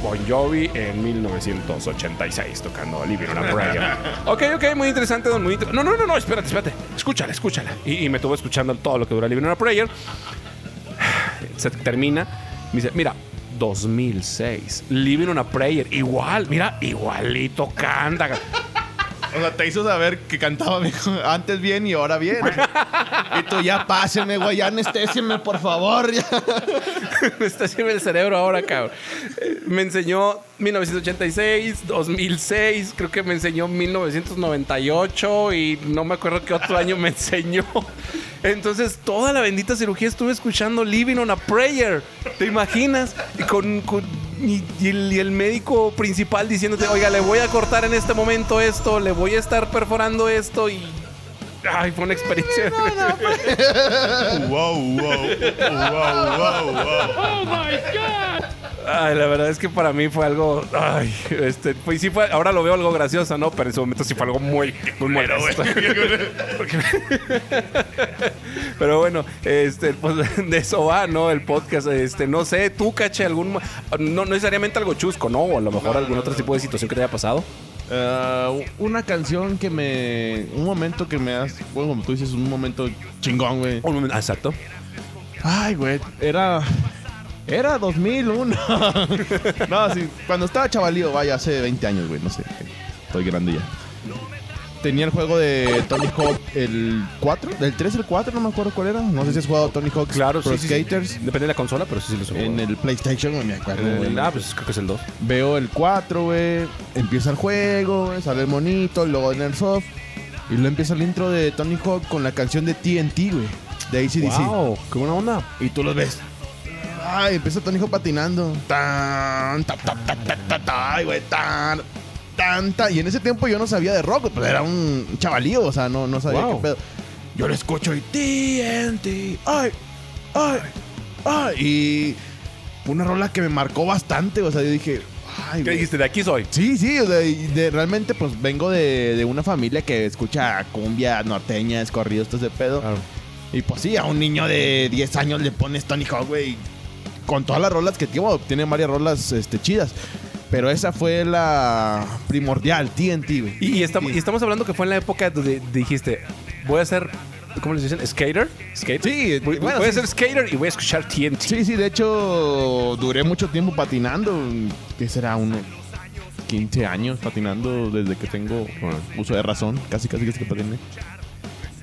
Bon Jovi en 1986 tocando Living on a Prayer. ok, ok, muy interesante, don. Muy inter- no, no, no, no, espérate, espérate. Escúchala, escúchala. Y, y me estuvo escuchando todo lo que dura Living on a Prayer. Se termina. Me dice, mira, 2006. Living on a Prayer. Igual, mira, igualito canta. O sea, te hizo saber que cantaba antes bien y ahora bien. Y tú ya pásenme, güey, ya anestésienme, por favor. ya. Me está haciendo el cerebro ahora, cabrón. Me enseñó 1986, 2006, creo que me enseñó 1998 y no me acuerdo qué otro año me enseñó. Entonces, toda la bendita cirugía estuve escuchando Living on a Prayer. ¿Te imaginas? Y, con, con- y- y el, médico principal diciéndote, oiga, le voy a cortar en este momento esto, le voy a estar perforando esto y... Ay, fue una experiencia. Wow, wow, wow, wow, wow. Ay, la verdad es que para mí fue algo. Ay, este. Pues sí fue. Ahora lo veo algo gracioso, ¿no? Pero en su momento sí fue algo muy, muy molesto. Pero bueno, este, pues de eso va, ¿no? El podcast. Este, no sé, tú, caché, algún. no necesariamente algo chusco, ¿no? O a lo mejor algún otro tipo de situación que te haya pasado. Ah, una canción que me. Un momento que me has. Bueno, como tú dices, un momento chingón, güey. Un momento- ah, Exacto. Ay, güey. Era. Era 2001. no, sí. Cuando estaba chavalío, vaya, hace 20 años, güey. No sé. Estoy grande ya. Tenía el juego de Tony Hawk, el 4, del 3 el 4, no me acuerdo cuál era. No sé si has jugado Tony Hawk Claro, Pro sí, sí, sí. Skaters. Depende de la consola, pero sí, sí lo subo. En el PlayStation, no me acuerdo. En el- ah, pues creo que es el 2. Veo el 4, güey. Empieza el juego, güey. Sale el monito, el logo de Nersoft. Y luego empieza el intro de Tony Hawk con la canción de TNT, güey. De ACDC. Wow, qué buena onda. Y tú los ves. Ay, empieza Tony Hawk patinando. Tan, ta, ta, ta, ta, ta, ta, güey, tan, tan, tan. Y en ese tiempo yo no sabía de rock, pues era un chavalío, o sea, no, no sabía Wow. qué pedo. Yo lo escucho y TNT, ay, ay, ay. Y fue una rola que me marcó bastante, o sea, yo dije, ay, ¿Qué dijiste? De aquí soy. Sí, sí, o sea, y de- realmente pues vengo de, de una familia que escucha cumbia norteña, corridos, todo ese pedo. Y pues sí, a un niño de 10 años le pones Tony Hawk, güey. Con todas las rolas que tiene, tiene varias rolas este, chidas. Pero esa fue la primordial, TNT, güey. Y, y estamos, y estamos hablando que fue en la época donde dijiste, voy a ser, ¿cómo les dicen? ¿Skater? ¿Skater? Sí, voy, bueno, voy a sí. ser skater y voy a escuchar TNT. Sí, sí, de hecho duré mucho tiempo patinando. ¿Qué será? Unos 15 años patinando desde que tengo bueno, uso de razón. Casi, casi, casi que patiné.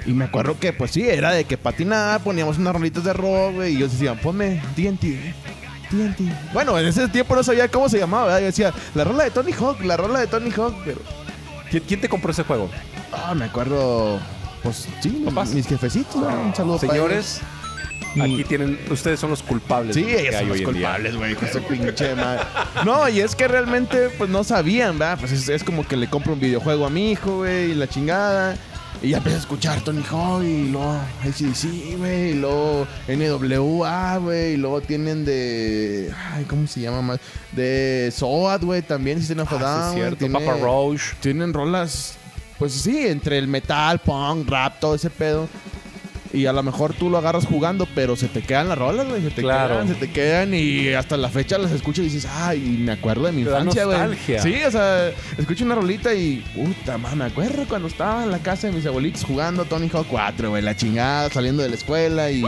Y me acuerdo que, pues sí, era de que patinar, poníamos unas rolitas de rock, güey, y ellos decían, ponme TNT, TNT. Bueno, en ese tiempo no sabía cómo se llamaba, ¿verdad? Yo decía, la rola de Tony Hawk, la rola de Tony Hawk, pero... ¿Quién, quién te compró ese juego? Ah, me acuerdo, pues sí, Papás. mis jefecitos, ¿no? un saludo Señores, aquí tienen, ustedes son los culpables. Sí, ellos son los culpables, güey, con pinche madre. No, y es que realmente, pues no sabían, ¿verdad? Pues es, es como que le compro un videojuego a mi hijo, güey, y la chingada. Y ya empecé a escuchar Tony Hawk y luego ACDC, güey, y luego NWA, güey, y luego tienen de. Ay, ¿cómo se llama más? De SOAD, güey, también, System of a Ah, Down, sí, es güey, cierto. tiene- Papa Roach. tienen rolas, pues sí, entre el metal, punk, rap, todo ese pedo. Y a lo mejor tú lo agarras jugando, pero se te quedan las rolas, güey. Se te Claro. quedan, se te quedan y hasta la fecha las escuchas y dices, ay, me acuerdo de mi Te da infancia, güey. Sí, o sea, escucho una rolita y, puta, madre, me acuerdo cuando estaba en la casa de mis abuelitos jugando Tony Hawk 4, güey, la chingada, saliendo de la escuela y.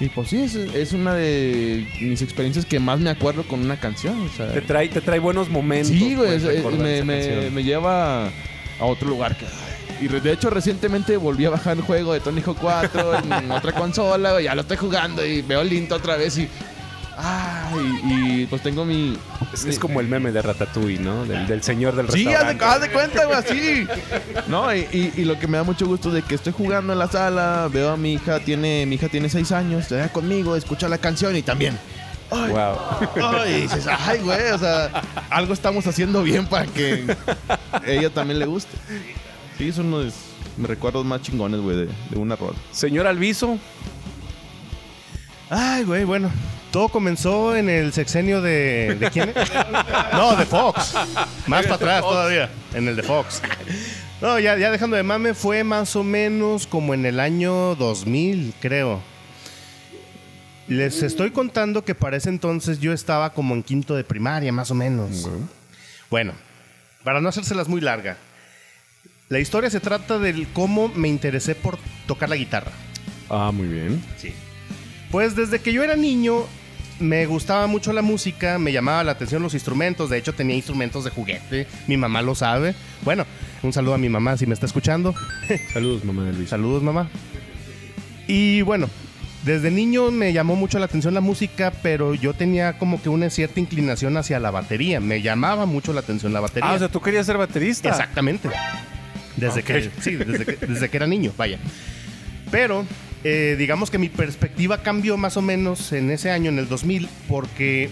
Y pues sí, es, es una de mis experiencias que más me acuerdo con una canción, o sea. Te trae, te trae buenos momentos. Sí, güey, pues, me, me- me lleva a otro lugar que... ay. Y de hecho recientemente volví a bajar el juego de Tony Hawk 4 en otra consola, güey, ya lo estoy jugando y veo Linto otra vez y... Ay, y pues tengo mi... Es, es como el meme de Ratatouille, ¿no? Del, del señor del Sí, restaurante. de, haz de cuenta, güey, así. No, y, y- y lo que me da mucho gusto de que estoy jugando en la sala, veo a mi hija, tiene, mi hija tiene seis años, está conmigo, escucha la canción y también. Ay, Wow. Ay, y dices, ay, güey, o sea, algo estamos haciendo bien para que ella también le guste. Sí, son uno de mis recuerdos más chingones, güey, de, de una rola. Señor Alviso, Ay, güey, bueno. Todo comenzó en el sexenio de. ¿De quién? no, de Fox. Más para atrás todavía. En el de Fox. No, ya, ya dejando de mame, fue más o menos como en el año 2000, creo. Les estoy contando que para ese entonces yo estaba como en quinto de primaria, más o menos. Bueno, para no hacérselas muy larga. La historia se trata del cómo me interesé por tocar la guitarra. Ah, muy bien. Sí. Pues desde que yo era niño me gustaba mucho la música, me llamaba la atención los instrumentos, de hecho tenía instrumentos de juguete, mi mamá lo sabe. Bueno, un saludo a mi mamá si me está escuchando. Saludos, mamá de Luis. Saludos mamá. Y bueno, desde niño me llamó mucho la atención la música, pero yo tenía como que una cierta inclinación hacia la batería, me llamaba mucho la atención la batería. Ah, o sea, tú querías ser baterista. Exactamente. Desde que sí, desde que, desde que era niño, vaya. Pero eh, digamos que mi perspectiva cambió más o menos en ese año, en el 2000, porque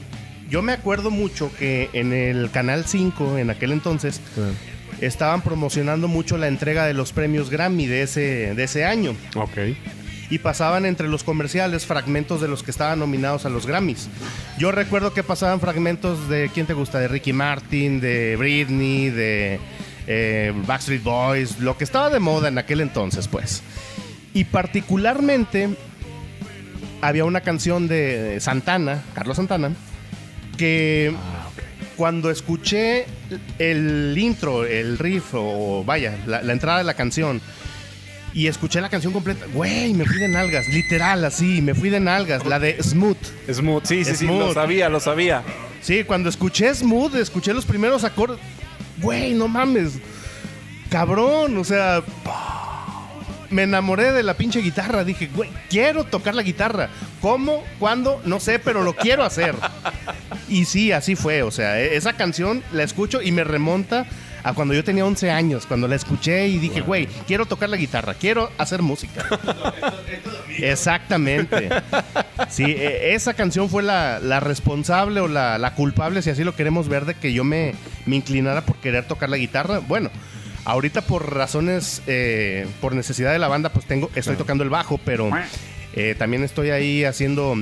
yo me acuerdo mucho que en el Canal 5, en aquel entonces, estaban promocionando mucho la entrega de los premios Grammy de ese, de ese año. Ok. Y pasaban entre los comerciales fragmentos de los que estaban nominados a los Grammys. Yo recuerdo que pasaban fragmentos de, ¿quién te gusta? De Ricky Martin, de Britney, de eh, Backstreet Boys, lo que estaba de moda en aquel entonces, pues. Y particularmente había una canción de Santana, Carlos Santana, que cuando escuché el intro, el riff, o vaya, la, la entrada de la canción, y escuché la canción completa, güey, me fui de nalgas, literal, así, me fui de nalgas, la de Smooth. Smooth, sí, sí, sí, lo sabía, lo sabía. Sí, cuando escuché Smooth, escuché los primeros acordes, güey, no mames, cabrón, o sea, me enamoré de la pinche guitarra, dije, güey, quiero tocar la guitarra. ¿Cómo? ¿Cuándo? No sé, pero lo quiero hacer. Y sí, así fue, o sea, e- esa canción la escucho y me remonta a cuando yo tenía 11 años, cuando la escuché y dije, güey, quiero tocar la guitarra, quiero hacer música. Exactamente. Sí, e- esa canción fue la, la responsable o la, la culpable, si así lo queremos ver, de que yo me, me inclinara por querer tocar la guitarra. Bueno, ahorita por razones, eh, por necesidad de la banda, pues tengo, estoy tocando el bajo, pero eh, también estoy ahí haciendo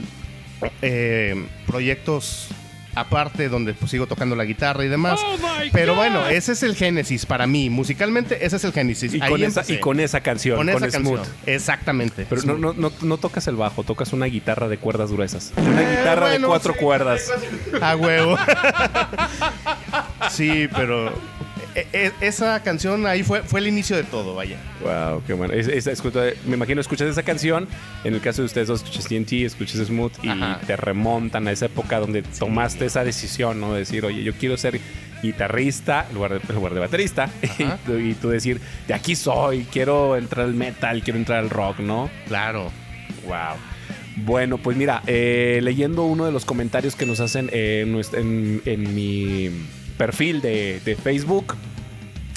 eh, proyectos aparte donde pues sigo tocando la guitarra y demás. Pero bueno, ese es el génesis para mí. Musicalmente, ese es el génesis. Y Ahí con, esa, y con esa canción, Con con, esa Smooth. canción. Exactamente. Pero no, no, no, no tocas el bajo, tocas una guitarra de cuerdas gruesas. Una guitarra bueno, de cuatro sí. cuerdas. A huevo. sí, pero e- e- esa canción ahí fue, fue el inicio de todo, vaya. Wow, qué bueno. Es- es- escucha- me imagino escuchas esa canción. En el caso de ustedes dos, escuchas TNT, escuchas Smooth y Ajá. te remontan a esa época donde tomaste esa decisión, ¿no? De decir, oye, yo quiero ser guitarrista en lugar lugar de baterista. Y tú, y tú decir, de aquí soy, quiero entrar al metal, quiero entrar al rock, ¿no? Claro. Wow. Bueno, pues mira, eh, leyendo uno de los comentarios que nos hacen eh, en, nuestra- en- en mi perfil de, de Facebook.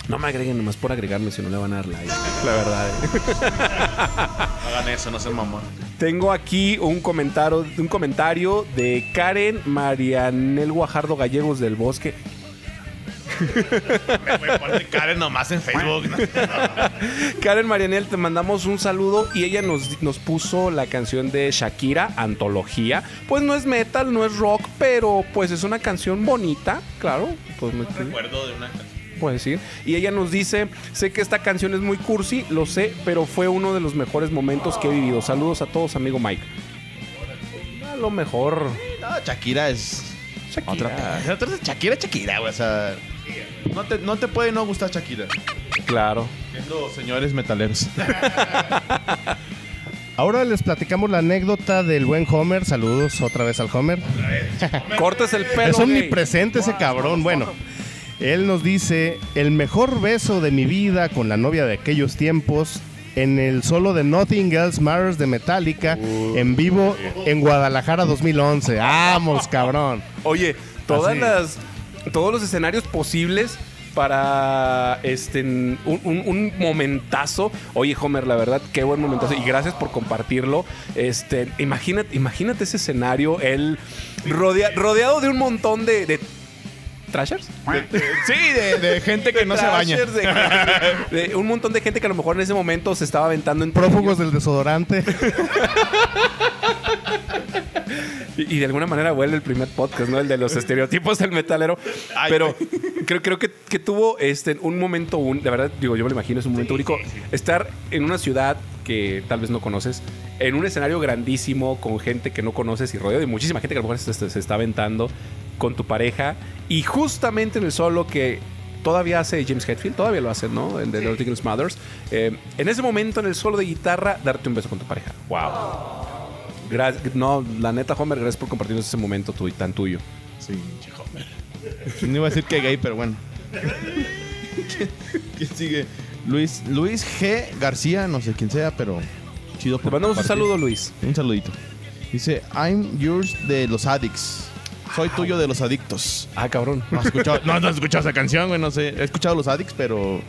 No me agreguen nomás por agregarme si no le van a dar like. La verdad. eh. Hagan eso, no sean mamón. Tengo aquí un comentario, un comentario de Karen Marianel Guajardo Gallegos del Bosque. Me pone Karen nomás en Facebook. ¿no? Karen Marianel, te mandamos un saludo y ella nos, nos puso la canción de Shakira, Antología. Pues no es metal, no es rock, pero pues es una canción bonita, claro. Pues me- Recuerdo de una canción. decir. Y ella nos dice, sé que esta canción es muy cursi, lo sé, pero fue uno de los mejores momentos que he vivido. Saludos a todos, amigo Mike. A lo mejor... No, Shakira es. Shakira. Otra. Otra Shakira, Shakira, güey. O sea. No te, no te puede no gustar Shakira. Claro. Siendo señores metaleros. Ahora les platicamos la anécdota del buen Homer. Saludos otra vez al Homer. Cortes el pelo. Es omnipresente ese cabrón. Bueno, él nos dice: el mejor beso de mi vida con la novia de aquellos tiempos. En el solo de Nothing Else Matters de Metallica, en vivo en Guadalajara 2011. ¡Vamos, cabrón! Oye, todas Así. las, todos los escenarios posibles para este un, un- un momentazo. Oye, Homer, la verdad, qué buen momentazo. Y gracias por compartirlo. Este, imagínate, imagínate ese escenario, él rodea- rodeado de un montón de, de trashers. sí, de, de gente que no se baña. De un montón de gente que a lo mejor en ese momento se estaba aventando en Prófugos del desodorante. Y, y de alguna manera huele el primer podcast, ¿no? El de los estereotipos del metalero. Ay, Pero creo, creo que, que tuvo este, un momento único. De verdad, digo, yo me lo imagino, es un momento único. Estar en una ciudad que tal vez no conoces, en un escenario grandísimo, con gente que no conoces y rodeado de muchísima gente que a lo mejor se, está aventando con tu pareja. Y justamente en el solo que todavía hace James Hetfield, todavía lo hace, ¿no? En The Dirty Girls Mothers. Eh, en ese momento, en el solo de guitarra, darte un beso con tu pareja. ¡Wow! Gracias. No, la neta, Homer, gracias por compartirnos ese momento tu- tan tuyo. Sí, Homer. No iba a decir que gay, pero bueno. ¿Quién, quién sigue? Luis, Luis G. García, no sé quién sea, pero chido Te mandamos un saludo, Luis. Un saludito. Dice, I'm yours de los addicts. Soy tuyo de los adictos. Ah, cabrón. No has escuchado, no, no has escuchado esa canción, güey, no sé. He escuchado los addicts, pero...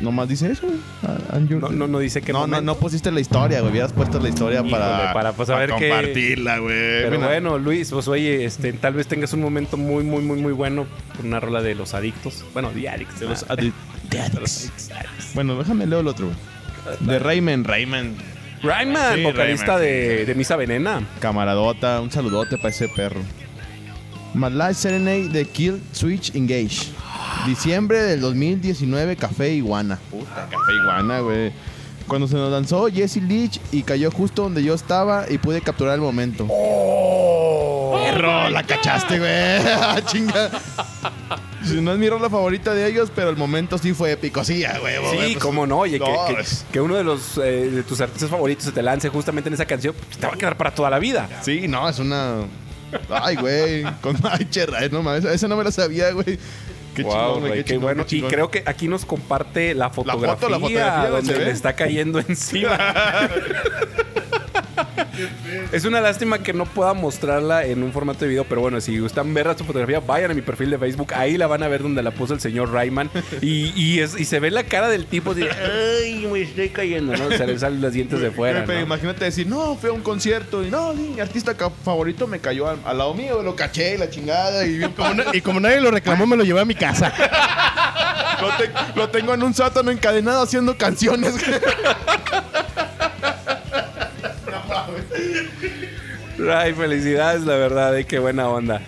Nomás dice eso, güey. No, no, no dice que no, no, no pusiste la historia, güey. Hubieras puesto la historia Híjole, para, para, pues, saber qué- compartirla, güey. Pero bueno, Luis, pues oye, este, tal vez tengas un momento muy, muy, muy, muy bueno por una rola de los adictos. Bueno, de Addicts. De los ah. De. Bueno, déjame leo el otro, güey. De Rayman, Rayman. Rayman, Sí, vocalista Rayman, de, de Misa Venena. Camaradota, un saludote para ese perro. My Life Serenade de Kill Switch Engage. Diciembre del 2019, Café Iguana. Puta, Café Iguana, güey. Cuando se nos lanzó Jesse Leach y cayó justo donde yo estaba y pude capturar el momento. Oh, Perro, la cachaste, güey. Chinga. No es mi rola favorita de ellos, pero el momento sí fue épico. Sí, güey. Sí, pues, cómo no. Oye, que, no, que- que uno de los eh, de tus artistas favoritos se te lance justamente en esa canción, pues, te va a quedar para toda la vida. Sí, no, es una. Ay, güey. Con ay, cherra, no mames. Esa no me la sabía, güey. Qué Wow, chingón, güey. Qué, qué chingón, bueno. qué y creo que aquí nos comparte la fotografía, foto, la fotografía donde le está cayendo encima. Es una lástima que no pueda mostrarla en un formato de video, pero bueno, si gustan ver su fotografía, vayan a mi perfil de Facebook. Ahí la van a ver donde la puso el señor Rayman. Y, y, es, y se ve la cara del tipo de, ay, me estoy cayendo, ¿no? Se le salen los dientes de fuera. Pero ¿no? imagínate decir, no, fue a un concierto y no, mi artista favorito me cayó al, al lado mío, lo caché, la chingada y bien Como na- y como nadie lo reclamó, me lo llevé a mi casa. lo, te- lo tengo en un sótano encadenado haciendo canciones. Ay, felicidades, la verdad, eh, qué buena onda.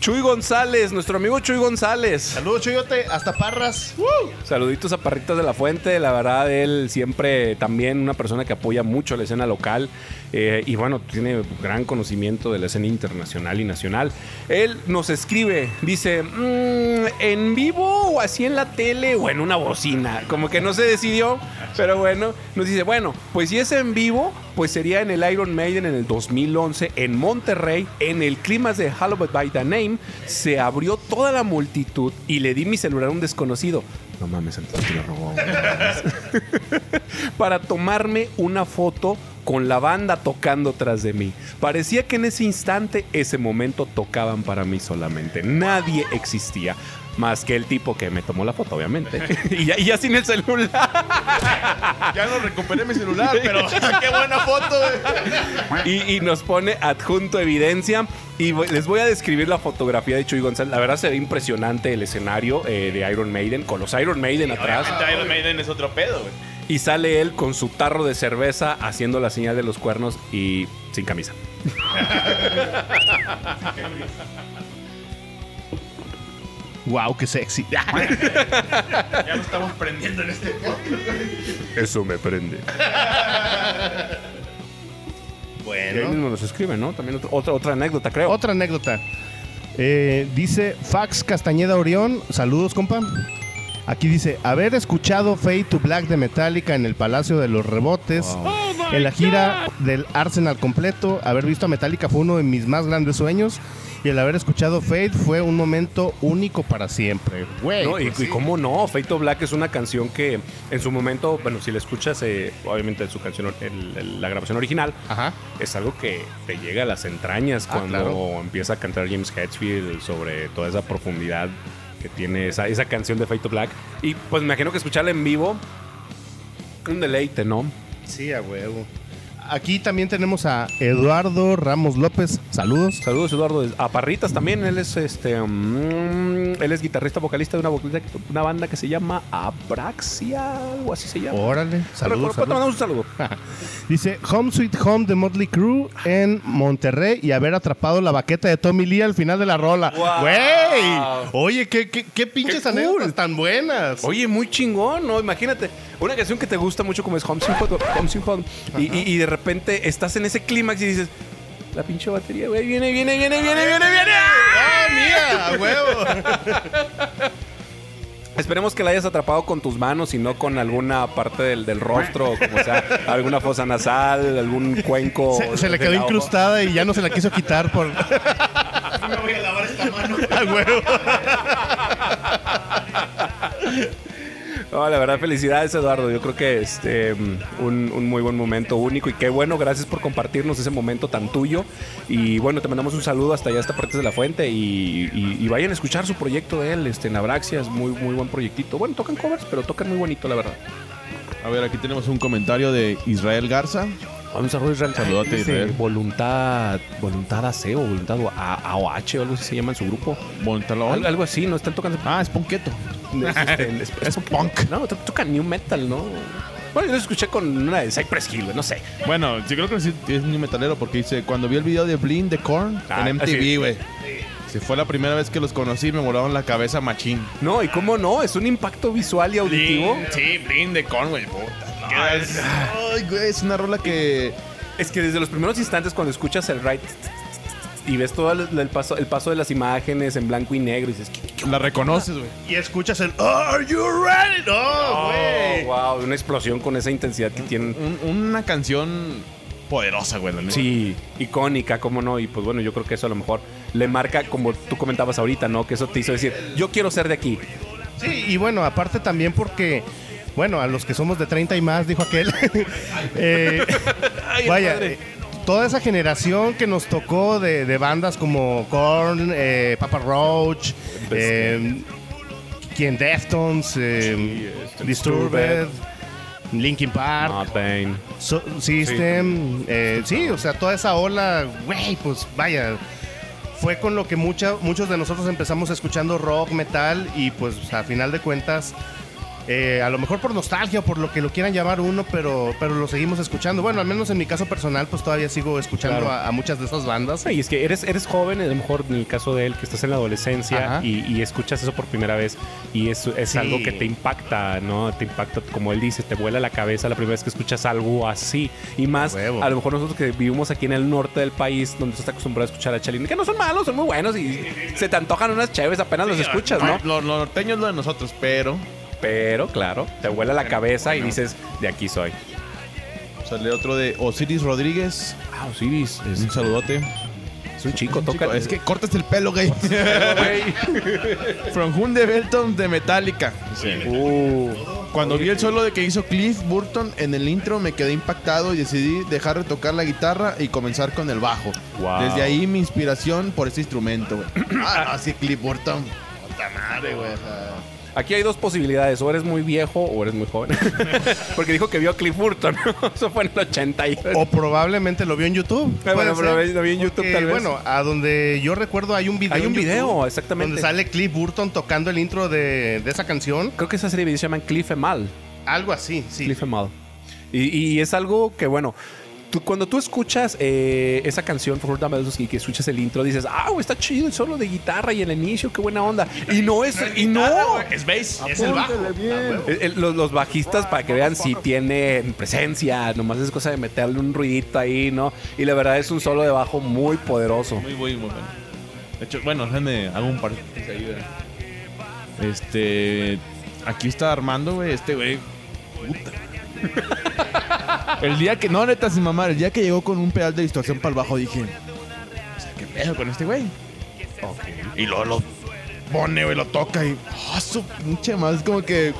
Chuy González, nuestro amigo Chuy González. Saludos, Chuyote. Hasta Parras. Saluditos a Parritas de la Fuente, la verdad, él siempre también una persona que apoya mucho la escena local eh, y bueno, tiene gran conocimiento de la escena internacional y nacional. Él nos escribe, dice, "Mm, en vivo o así en la tele o en una bocina, como que no se decidió, pero bueno, nos dice, bueno, pues si es en vivo, pues sería en el Iron Maiden en el 2011 en Monterrey, en el clima de Hallowed by the Name, se abrió toda la multitud y le di mi celular a un desconocido. No mames, te lo robó. Para tomarme una foto con la banda tocando tras de mí. Parecía que en ese instante, ese momento tocaban para mí solamente. Nadie existía. Más que el tipo que me tomó la foto, obviamente. y, ya, y ya sin el celular. ya no recuperé mi celular, pero qué buena foto, güey. y, y nos pone adjunto evidencia. Y les voy a describir la fotografía de Chuy González. La verdad se ve impresionante el escenario eh, de Iron Maiden, con los Iron Maiden atrás. Iron Maiden es otro pedo, güey. Y sale él con su tarro de cerveza haciendo la señal de los cuernos y sin camisa. Wow, qué sexy. Ya lo estamos prendiendo en este podcast. Eso me prende. Y ahí Bueno. mismo nos escribe, ¿no? También otro- otra, otra anécdota, creo. Otra anécdota. Eh, dice Fax Castañeda Orión. Saludos, compa. Aquí dice, haber escuchado Fade to Black de Metallica en el Palacio de los Rebotes, en la gira del Arsenal completo, haber visto a Metallica fue uno de mis más grandes sueños y el haber escuchado Fade fue un momento único para siempre. Güey, No, pues y sí. cómo no, Feito Black es una canción que en su momento, bueno, si la escuchas, eh, obviamente su canción, el- el- la grabación original, Ajá. es algo que te llega a las entrañas Ah, cuando claro. empieza a cantar James Hetfield sobre toda esa profundidad que tiene esa, esa canción de Feito Black. Y pues me imagino que escucharla en vivo, un deleite, ¿no? Sí, a huevo. Aquí también tenemos a Eduardo Ramos López. Saludos. Saludos, Eduardo. A Parritas también. Él es este. mm, él es guitarrista vocalista de una, vocalista- una banda que se llama Abraxia, algo así se llama. Órale, saludos. te mandamos un saludo. Dice Home Sweet Home de Motley Crue en Monterrey y haber atrapado la baqueta de Tommy Lee al final de la rola. Wow. ¡Güey! Oye, qué, qué, qué pinches Qué anécdotas cool. tan buenas. Oye, muy chingón, ¿no? Imagínate, una canción que te gusta mucho como es Home Sweet Home, Home Sweet Home, y, y- y de repente estás en ese clímax y dices, la pinche batería, güey, viene, viene, viene, viene, viene, viene. ¡Ah, mía! ¡A huevo! Esperemos que la hayas atrapado con tus manos y no con alguna parte del, del rostro, como sea, alguna fosa nasal, algún cuenco. Se, se le quedó ojo. incrustada y ya no se la quiso quitar por... me voy a lavar esta mano. ¡A huevo! No, la verdad, felicidades, Eduardo. Yo creo que es este, un, un muy buen momento único y qué bueno. Gracias por compartirnos ese momento tan tuyo. Y bueno, te mandamos un saludo hasta allá, hasta Partes de la Fuente. Y, y- y vayan a escuchar su proyecto de él, este, en Abraxia. Es muy, muy buen proyectito. Bueno, tocan covers, pero tocan muy bonito, la verdad. A ver, aquí tenemos un comentario de Israel Garza. Un saludo, Israel. Saludote, Israel. Voluntad, voluntad AC o voluntad A- AOH o algo así se llama en su grupo. Algo, algo así, ¿no? Están tocando. Ah, es Ponqueto. Es, este, es- es punk. No, to- tocan new metal, ¿no? Bueno, yo lo escuché con una de Cypress Hill, güey, no sé. Bueno, sí creo que sí es un metalero porque dice, cuando vi el video de Blind de Korn Ah, en. MTV, güey. Si fue la primera vez que los conocí, me volaron la cabeza machín. No, y cómo no, es un impacto visual y auditivo. Sí, Blind de Korn, güey. Puta. es- Ay, güey, es una rola que... Es que desde los primeros instantes cuando escuchas el right y ves todo el, el paso, el paso de las imágenes en blanco y negro y dices, ¿qué, qué- La reconoces, güey. Y escuchas el Are you ready? No, Oh, güey. wow, una explosión con esa intensidad que tienen. Un- una canción poderosa, güey. la. Sí, icónica, cómo no. Y pues bueno, yo creo que eso a lo mejor le marca, como tú comentabas ahorita, ¿no? Que eso te hizo decir, yo quiero ser de aquí. Sí, y bueno, aparte también porque, bueno, a los que somos de 30 y más, dijo aquel. eh, Ay, vaya, eh, toda esa generación que nos tocó de, de bandas como Korn, eh, Papa Roach, eh, quien Deftones, eh, este, Disturbed, Linkin Park, Ah. So- System, eh, sí, o sea, toda esa ola, güey, pues vaya, fue con lo que mucha, muchos de nosotros empezamos escuchando rock, metal y pues a final de cuentas, eh, a lo mejor por nostalgia o por lo que lo quieran llamar uno, pero, pero lo seguimos escuchando. Bueno, al menos en mi caso personal, pues todavía sigo escuchando Claro. a, a muchas de esas bandas. Y es que eres, eres joven, a lo mejor en el caso de él, que estás en la adolescencia y, y escuchas eso por primera vez y es, es Sí. algo que te impacta, ¿no? Te impacta, como él dice, te vuela la cabeza la primera vez que escuchas algo así. Y más, Huevo. a lo mejor nosotros que vivimos aquí en el norte del país, donde se está acostumbrado a escuchar a Chalín, que no son malos, son muy buenos y se te antojan unas chéves apenas los escuchas, ¿no? Lo, lo norteño es lo de nosotros, pero Pero, claro, te vuela la cabeza y dices, de aquí soy. sale otro de Osiris Rodríguez. Ah, Osiris, es, Un saludote. es un chico, toca... Es que cortas el pelo, gay. Güey. From Whom the Belton de Metallica. Uh, Cuando vi el solo de que hizo Cliff Burton en el intro me quedé impactado y decidí dejar de tocar la guitarra y comenzar con el bajo. Wow. Desde ahí mi inspiración por este instrumento, güey. ah, así Cliff Burton. Puta madre, güey. o sea. Aquí hay dos posibilidades, o eres muy viejo o eres muy joven. Porque dijo que vio a Cliff Burton. Eso fue en el 80 y... O probablemente lo vio en YouTube. Bueno, ser. lo vi en YouTube, Porque, tal vez. Bueno, a donde yo recuerdo hay un video. Hay un YouTube video, exactamente. Donde sale Cliff Burton tocando el intro de, de esa canción. Creo que esa serie de videos se llaman Cliff Emal. Algo así, sí. Cliff Emal. Y, y es algo que, bueno, tú, cuando tú escuchas eh, esa canción, y que escuchas el intro, dices, ah, está chido el solo de guitarra y el inicio, qué buena onda. Y no es, y no. Es bass. Es el bajo. Ah, los, los bajistas, para que vean si tienen presencia, nomás es cosa de meterle un ruidito ahí, ¿no? Y la verdad es un solo de bajo muy poderoso. Muy, muy, muy bueno. De hecho, bueno, déjame, hago un par de güey. Este. Aquí está Armando, güey. Este, güey. Puta. El día que. No, neta, sin mamar. El día que llegó con un pedal de distorsión para el bajo, dije. o sea, ¿Qué pedo con este güey? Y luego lo pone, güey, lo toca y. ¡Ah, su pinche más! Es como que.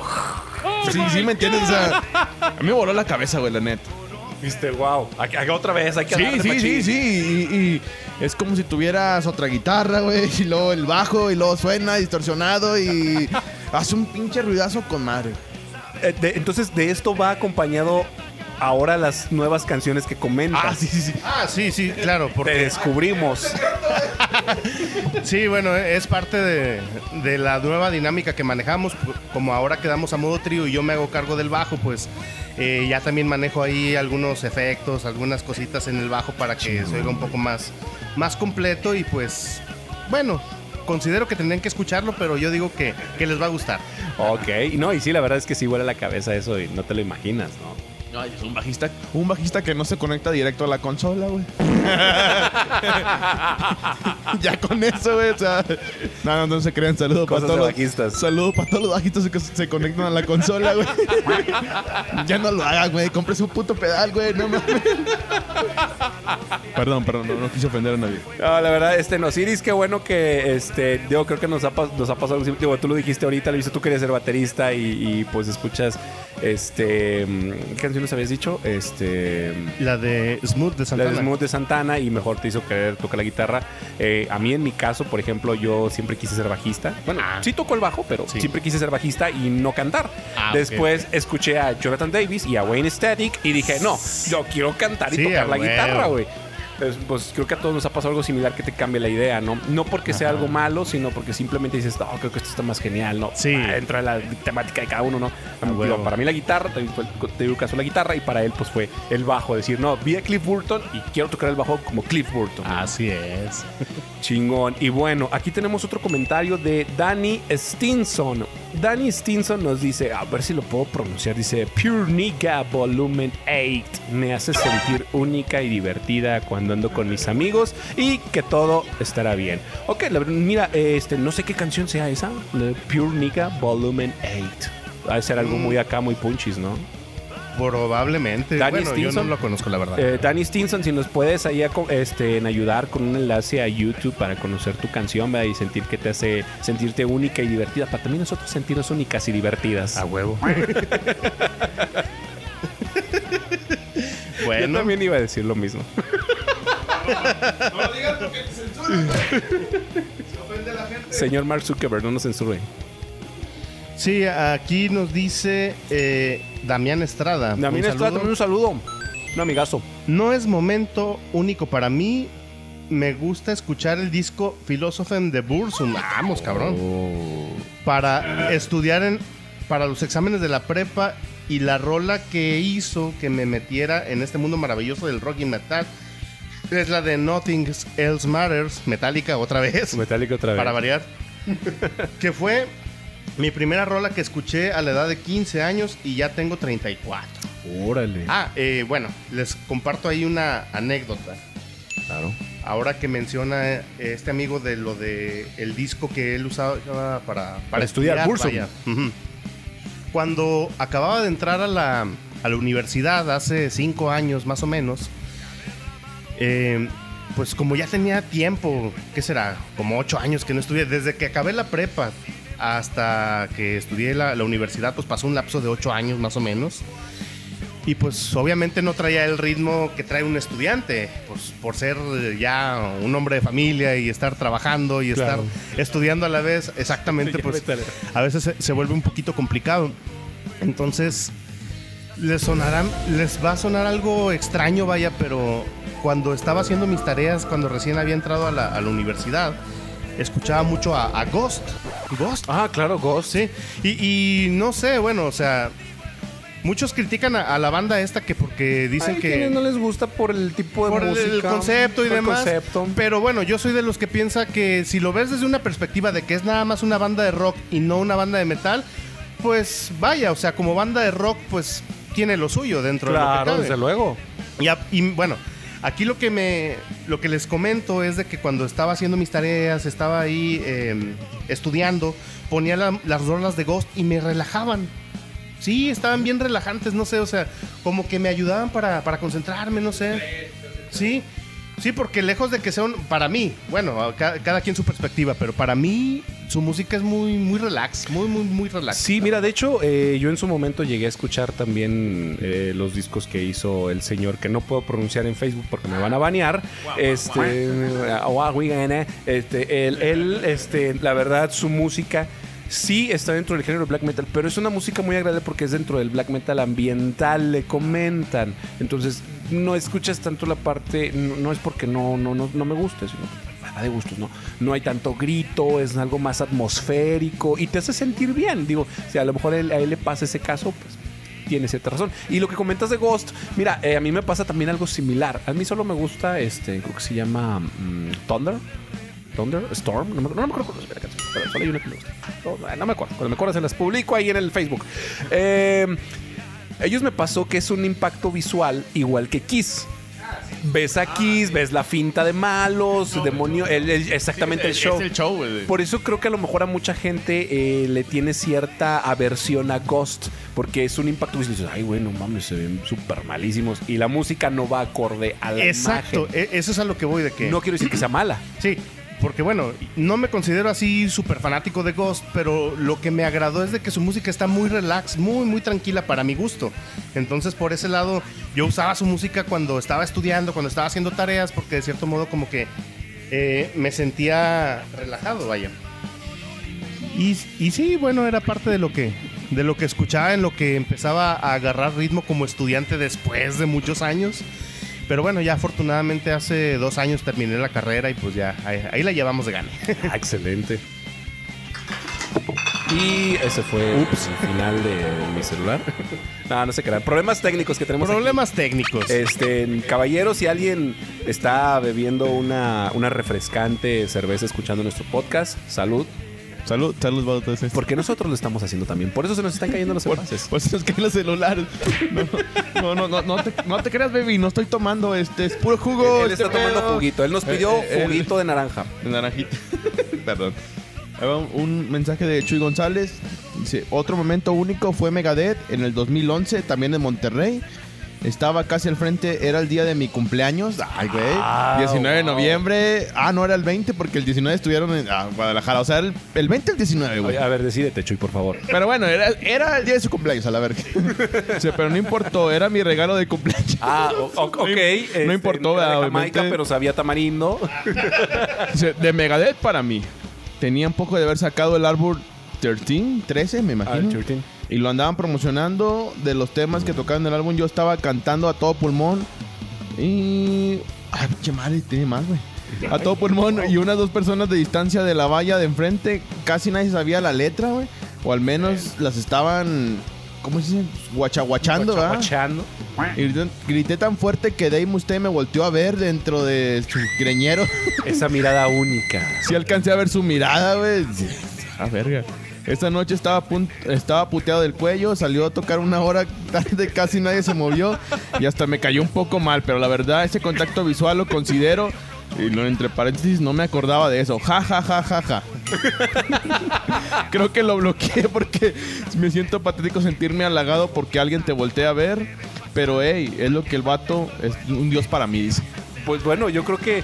Sí, sí, ¿me entiendes? O sea, a mí me voló la cabeza, güey, la neta. Viste, wow. Aquí, aquí otra vez, hay que Sí, sí, sí, sí. Y, y es como si tuvieras otra guitarra, güey. Y luego el bajo, y luego suena distorsionado y hace un pinche ruidazo con madre. Eh, de- entonces, de esto va acompañado ahora las nuevas canciones que comentas. Ah, sí, sí, sí. Ah, sí, sí, claro. Te Porque descubrimos. sí, bueno, es parte de, de la nueva dinámica que manejamos. Como ahora quedamos a modo trío y yo me hago cargo del bajo, pues eh, ya también manejo ahí algunos efectos, algunas cositas en el bajo para que se oiga un poco más, más completo y pues, bueno. Considero que tendrían que escucharlo, pero yo digo que, que les va a gustar. ok. No, y sí, la verdad es que sí huele la cabeza eso y no te lo imaginas, ¿no? Ay, es un bajista, un bajista que no se conecta directo a la consola, güey. ya con eso, güey, o sea, no, no, no se crean, saludos para todos los bajistas. Saludos para todos los bajistas que se conectan a la consola, güey. ya no lo hagan, güey, compre su puto pedal, güey, no mames. perdón, perdón, no, no quise ofender a nadie. No, la verdad, este, no, Siris, qué bueno que, este, digo, creo que nos ha, nos ha pasado, digo, tú lo dijiste ahorita, lo tú querías ser baterista y, y, pues escuchas, este, mm, ¿qué canciones habías dicho? Este, La de Smooth de la Santana. de Smooth de Santana y mejor te hizo querer tocar la guitarra. Eh, a mí en mi caso, por ejemplo, yo siempre quise ser bajista. Bueno, sí toco el bajo, pero Sí. siempre quise ser bajista y no cantar. Ah, Después escuché a Jonathan Davis y a Wayne Static y dije, no, yo quiero cantar y Sí, tocar la guitarra, güey. Pues, pues creo que a todos nos ha pasado algo similar que te cambie la idea, ¿no? No porque sea algo malo, sino porque simplemente dices, no, creo que esto está más genial, ¿no? Sí. Ah, Dentro de la temática de cada uno, ¿no? Digo, huevo. para mí la guitarra, te te digo caso la guitarra, y para él pues fue el bajo. Decir, no, vi a Cliff Burton y quiero tocar el bajo como Cliff Burton. Así es. Chingón. Y bueno, aquí tenemos otro comentario de Danny Stinson. Danny Stinson nos dice, a ver si lo puedo pronunciar, dice Pure Nigga Volumen 8. Me hace sentir única y divertida cuando ando con mis amigos y que todo estará bien. Ok, la mira, este, no sé qué canción sea esa, de Pure Nigga Volumen 8. Va a ser algo muy acá, muy punchis, ¿no? Probablemente. Danny bueno, yo no lo conozco, la verdad. Eh, Danny Stinson, si nos puedes ahí aco- este, en ayudar con un enlace a YouTube para conocer tu canción ¿verdad? y sentir que te hace sentirte única y divertida, para también nosotros sentirnos únicas y divertidas. A huevo. Yo bueno, también iba a decir lo mismo. No lo digas porque te censuran, Se ofende la gente. Señor Mark Zuckerberg, no nos censuren. Sí, aquí nos dice eh, Damián Estrada. Damián Un Estrada, también un saludo. Un amigazo. No es momento único para mí. Me gusta escuchar el disco Philosophen de Bursum. Vamos, cabrón. Para estudiar en, para los exámenes de la prepa y la rola que hizo que me metiera en este mundo maravilloso del rock y metal es la de Nothing Else Matters, Metallica otra vez, Metallica otra vez. para variar. que fue mi primera rola que escuché a la edad de 15 años y ya tengo 34. Órale. Ah, eh, bueno, les comparto ahí una anécdota. claro. Ahora que menciona eh, este amigo de lo de el disco que él usaba para, para, estudiar. Ujú. Cuando acababa de entrar a la, a la universidad hace cinco años más o menos, eh, pues como ya tenía tiempo, ¿qué será? Como ocho años que no estudié. Desde que acabé la prepa hasta que estudié la, la universidad, pues pasó un lapso de ocho años más o menos. Y pues obviamente no traía el ritmo que trae un estudiante, pues por ser eh, ya un hombre de familia y estar trabajando y Claro. estar estudiando a la vez, exactamente, pues a veces se, se vuelve un poquito complicado. Entonces, les sonarán, les va a sonar algo extraño, vaya, pero cuando estaba haciendo mis tareas, cuando recién había entrado a la, a la universidad, escuchaba mucho a, a Ghost. Ghost, Ah, claro, Ghost. Sí, y, y no sé, bueno, o sea, muchos critican a, a la banda esta que porque dicen que no les gusta por el tipo de por el- música. el concepto y por el demás. concepto. Pero bueno, yo soy de los que piensa que si lo ves desde una perspectiva de que es nada más una banda de rock y no una banda de metal, pues vaya, o sea, como banda de rock, pues tiene lo suyo dentro de lo que Claro, cabe. desde luego. Y, a- y, bueno, aquí lo que me lo que les comento es de que cuando estaba haciendo mis tareas, estaba ahí eh, estudiando, ponía la- las rolas de Ghost y me relajaban. Sí, estaban bien relajantes, no sé, o sea, como que me ayudaban para, para concentrarme, no sé. Sí, sí, porque lejos de que sean, para mí, bueno, cada, quien su perspectiva, pero para mí su música es muy, muy relax, muy, muy, muy relax. Sí, mira, de hecho, eh, yo en su momento llegué a escuchar también eh, los discos que hizo el señor, que no puedo pronunciar en Facebook porque me van a banear. Este, Guaguigana, este, él, él, este, la verdad, su música sí está dentro del género black metal, pero es una música muy agradable porque es dentro del black metal ambiental, le comentan. Entonces, no escuchas tanto la parte, no, es porque no, no, no, no me guste, sino nada de gustos, ¿no? No hay tanto grito, es algo más atmosférico y te hace sentir bien. Digo, si a lo mejor a él, le pasa ese caso, pues tiene cierta razón. Y lo que comentas de Ghost, mira, eh, a mí me pasa también algo similar. A mí solo me gusta, este, creo que se llama mm, Thunder. Thunder, Storm, no me, no me acuerdo canción, pero solo hay una que me gusta. No, no me acuerdo, cuando me acuerdo se las publico ahí en el Facebook. Eh, ellos me pasó que es un impacto visual igual que Kiss. Ves a Kiss, ves la finta de malos, demonio, el- el- exactamente el show. Es el show, güey. Por eso creo que a lo mejor a mucha gente eh, le tiene cierta aversión a Ghost, porque es un impacto visual. Dices, ay, güey, no mames, se ven súper malísimos. Y la música no va acorde a la Exacto, imagen. e- eso es a lo que voy de que... No quiero decir que sea mala. Sí, porque bueno, no me considero así súper fanático de Ghost, pero lo que me agradó es de que su música está muy relax, muy, muy tranquila para mi gusto. Entonces, por ese lado, yo usaba su música cuando estaba estudiando, cuando estaba haciendo tareas, porque de cierto modo como que eh, me sentía relajado, vaya. Y, y sí, bueno, era parte de lo que de lo que escuchaba en lo que empezaba a agarrar ritmo como estudiante después de muchos años. Pero bueno, ya afortunadamente hace dos años terminé la carrera y pues ya ahí, ahí la llevamos de gane. Ah, excelente. Y ese fue el final de mi celular. no, no se crean. Problemas técnicos que tenemos. aquí. Problemas técnicos. Este, caballeros, si alguien está bebiendo una, una refrescante cerveza escuchando nuestro podcast, salud. Salud, salud. Porque nosotros lo estamos haciendo también. Por eso se nos están cayendo los envases. Pues es que los celulares. No, no, no, no, no te, no te creas, baby. No estoy tomando este. Es puro jugo. Él, él este está tomando pedo. juguito. Él nos pidió Eh, eh, juguito de naranja. De naranjita. Perdón. Un mensaje de Chuy González. Dice, otro momento único fue Megadeth en el 2011, también en Monterrey. Estaba casi al frente, era el día de mi cumpleaños. Ay, güey. Ah, 19 de wow. noviembre. Ah, no, era el 20 porque el 19 estuvieron en ah, Guadalajara. O sea, el, el 20 el 19, güey. A ver, decídete, Chuy, por favor. Pero bueno, era, era el día de su cumpleaños, a la verga. Pero no importó, era mi regalo de cumpleaños. Ah, ok. No este, importó, no era de. Jamaica, pero sabía tamarindo. De Megadeth para mí. Tenía un poco de haber sacado el árbol 13, 13, me Ah, imagino. 13. Y lo andaban promocionando de los temas que tocaban en el álbum. Yo estaba cantando a todo pulmón. Y. Ay, qué madre, tiene más, güey. A todo pulmón y unas dos personas de distancia de la valla de enfrente. Casi nadie sabía la letra, güey. O al menos las estaban. ¿Cómo se dice? Guachaguachando, ¿verdad? Y grité, grité tan fuerte que Dave Mustaine me volteó a ver dentro de su greñero. Esa mirada única. Sí alcancé a ver su mirada, güey. A verga. Esa noche estaba, pun- estaba puteado del cuello, salió a tocar una hora tarde, casi nadie se movió y hasta me cayó un poco mal, pero la verdad ese contacto visual lo considero, y lo entre paréntesis no me acordaba de eso. Ja, ja, ja, ja, ja. Creo que lo bloqueé porque me siento patético sentirme halagado porque alguien te voltea a ver, pero hey, es lo que el vato es un dios para mí, dice. Pues bueno, yo creo que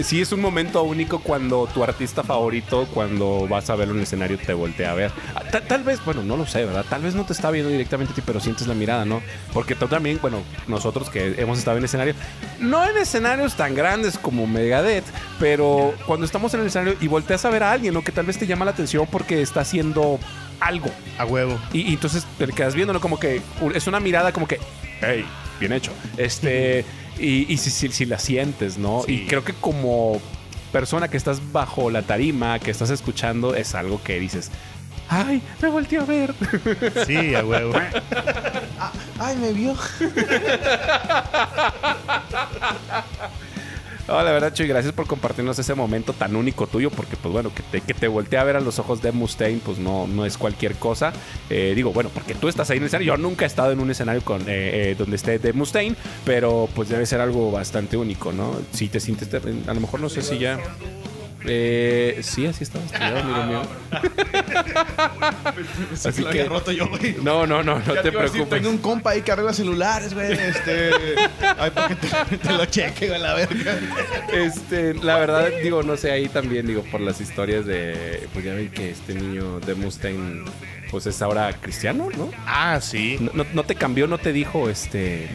sí es un momento único cuando tu artista favorito, cuando vas a verlo en el escenario, te voltea a ver. Ah, ta- Tal, vez, bueno, no lo sé, ¿verdad? Tal vez no te está viendo directamente a ti, pero sientes la mirada, ¿no? Porque tú también, bueno, nosotros que hemos estado en escenario, no en escenarios tan grandes como Megadeth, pero cuando estamos en el escenario y volteas a ver a alguien, ¿no? Que tal vez te llama la atención porque está haciendo algo. A huevo. Y, y entonces te quedas viendo, ¿no? Como que es una mirada como que, hey, bien hecho. Este, y, y si, si, si la sientes, ¿no? Sí. Y creo que como persona que estás bajo la tarima, que estás escuchando, es algo que dices, ay, me volteé a ver. Sí, a huevo. Ay, me vio. No, la verdad, Chuy, gracias por compartirnos ese momento tan único tuyo, porque pues bueno, que te, que te voltee a ver a los ojos de Mustaine, pues no, no es cualquier cosa. Eh, digo, bueno, porque tú estás ahí en el escenario. Yo nunca he estado en un escenario con, eh, eh, donde esté de Mustaine, pero pues debe ser algo bastante único, ¿no? Si te sientes, a lo mejor no sé si ya... Eh, sí, así estaba estudiado, amigo mío. Así que- roto yo, güey. No, no, no, no Ya te decir, preocupes. Tengo un compa ahí que arregla celulares, güey. Este. Ay, para que te, te lo cheque, güey, la verga. Este, la verdad, digo, no sé, ahí también, digo, por las historias de. Pues ya ven que este niño de Mustaine, pues es ahora cristiano, ¿no? Ah, sí. No, no- no te cambió, no te dijo, este.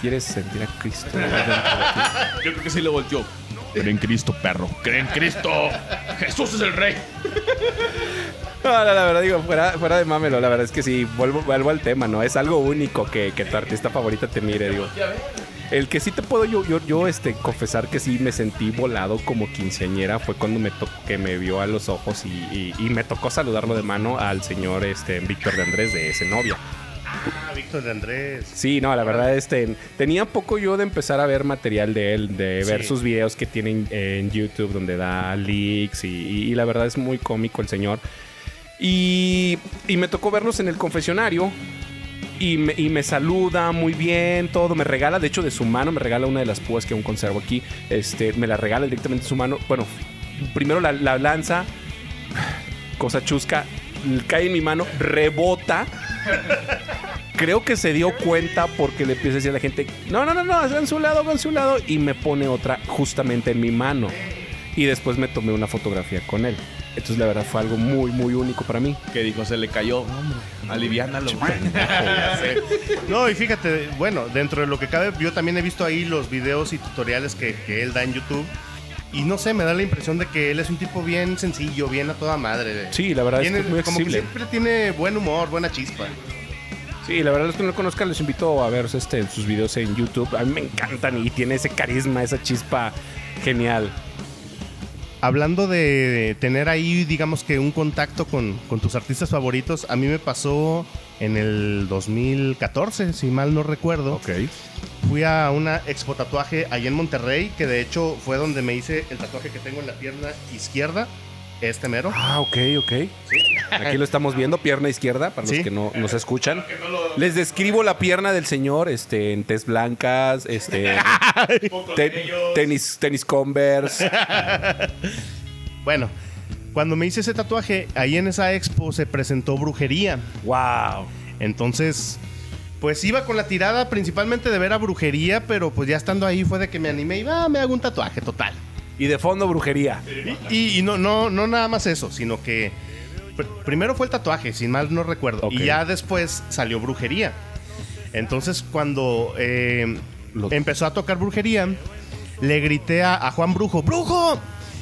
¿Quieres sentir a Cristo? Yo creo que sí le volteó. Cree en Cristo, perro. Cree en Cristo. Jesús es el rey. No, la verdad, digo, fuera, fuera de mamelo, la verdad es que sí, vuelvo, vuelvo al tema, ¿no? Es algo único que, tu artista favorita te mire, digo. El que sí te puedo yo, yo, yo este, confesar que sí me sentí volado como quinceañera fue cuando me to- que me vio a los ojos y me tocó saludarlo de mano al señor este, Víctor de Andrés de ese novia. Ah, Víctor de Andrés. Sí, no, la verdad, este, tenía poco yo de empezar a ver material de él, de ver Sí. sus videos que tienen en YouTube donde da leaks y, y- y la verdad es muy cómico el señor. Y, y me tocó vernos en el confesionario y me, y me saluda muy bien, todo, me regala, de hecho de su mano, me regala una de las púas que aún conservo aquí, este, me la regala directamente de su mano. Bueno, primero la, la lanza, cosa chusca, cae en mi mano, rebota. Creo que se dio cuenta porque le empieza a decir a la gente, no, no, no, no, hagan su lado, hagan su lado, y me pone otra justamente en mi mano. Y después me tomé una fotografía con él. Entonces la verdad fue algo muy, muy único para mí. Que dijo, se le cayó. Hombre, aliviánalo. No, y fíjate, bueno, dentro de lo que cabe, yo también he visto ahí los videos y tutoriales que, que él da en YouTube. Y no sé, me da la impresión de que él es un tipo bien sencillo, bien a toda madre. Sí, la verdad Tiene- es que es muy como que accesible. siempre tiene buen humor, buena chispa. Sí, la verdad es que no lo conozcan, les invito a ver este, sus videos en YouTube. A mí me encantan y tiene ese carisma, esa chispa genial. Hablando de tener ahí, digamos que un contacto con, con tus artistas favoritos, a mí me pasó en el 2014, si mal no recuerdo. Fui a una expo tatuaje ahí en Monterrey, que de hecho fue donde me hice el tatuaje que tengo en la pierna izquierda, este mero. Ah, ok, ok. Aquí lo estamos viendo, pierna izquierda, para los que no nos escuchan. Les describo la pierna del señor, este, en tez blancas, este, te- tenis, tenis Converse. Bueno, cuando me hice ese tatuaje, ahí en esa expo se presentó brujería. Wow. Entonces, Pues iba con la tirada principalmente de ver a brujería, pero pues ya estando ahí fue de que me animé y va, me hago un tatuaje total. Y de fondo, brujería. Y, y no, no, no nada más eso, sino que pr- primero fue el tatuaje, sin mal no recuerdo. Y ya después salió brujería. Entonces cuando eh, empezó a tocar brujería, le grité a, a Juan Brujo, ¡Brujo!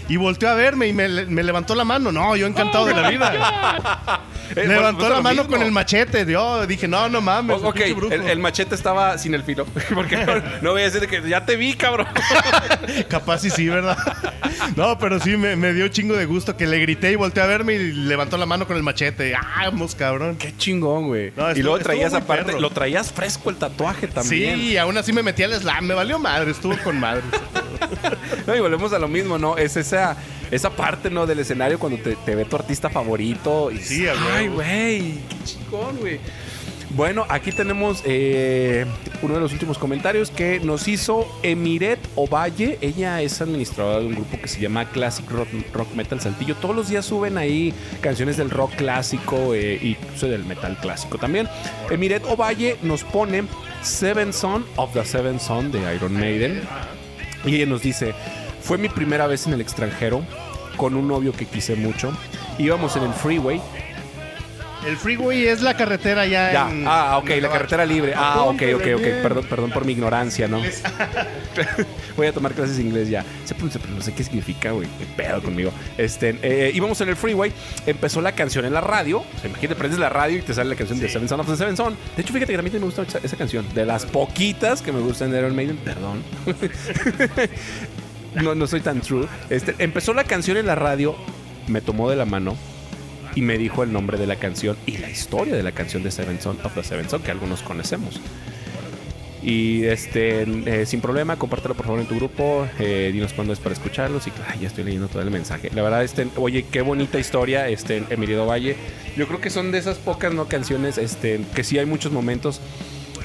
Y volteó a verme y me, me levantó la mano. No, yo encantado de la vida. Eh, levantó pues, la mano con el machete. Yo dije, no, no mames. O- ok, pinche brujo". el, el machete estaba sin el filo. Porque no, voy a decir que ya te vi, cabrón. Capaz y sí, ¿verdad? No, pero sí, me, me dio chingo de gusto que le grité y volteó a verme y levantó la mano con el machete. ¡Ah, vamos, cabrón! Qué chingón, güey. No, y luego traías aparte, perro. lo traías fresco el tatuaje también. Sí, y aún así me metí al slam. Me valió madre, estuvo con madre. No, y volvemos a lo mismo, ¿no? Es esa, esa parte, ¿no? Del escenario cuando te, te ve tu artista favorito. Y Sí, a Ay, güey, qué chingón, güey. Bueno, aquí tenemos eh, uno de los últimos comentarios que nos hizo Emiret Ovalle. Ella es administradora de un grupo que se llama Classic Rock, Rock Metal Saltillo. Todos los días suben ahí canciones del rock clásico eh, y del metal clásico también. Emiret Ovalle nos pone Seven Son of the Seven Son de Iron Maiden. Y ella nos dice, fue mi primera vez en el extranjero con un novio que quise mucho. Íbamos en el freeway. El freeway es la carretera ya. Ya, en- ah, ok, en la carretera libre. Ah, ok, ok, ok. Perdón, perdón por mi ignorancia, ¿no? Voy a tomar clases de inglés ya. Pero no sé qué significa, güey. Qué pedo conmigo. Este, eh, íbamos en el freeway. Empezó la canción en la radio. Imagínate, prendes la radio y te sale la canción de Seven Son of the Seven Son. De hecho, fíjate que a mí me gusta esa, esa canción. De las poquitas que me gustan de Iron Maiden. Perdón. no, no soy tan true. Este, empezó la canción en la radio. Me tomó de la mano y me dijo el nombre de la canción y la historia de la canción de Seven Son of the Seven Son que algunos conocemos. Y este, eh, sin problema, compártelo por favor en tu grupo. eh, dinos cuándo es para escucharlos. Y ay, ya estoy leyendo todo el mensaje. La verdad, este, oye, qué bonita historia, este, Emilio Valle. Yo creo que son de esas pocas no canciones, este, que sí hay muchos momentos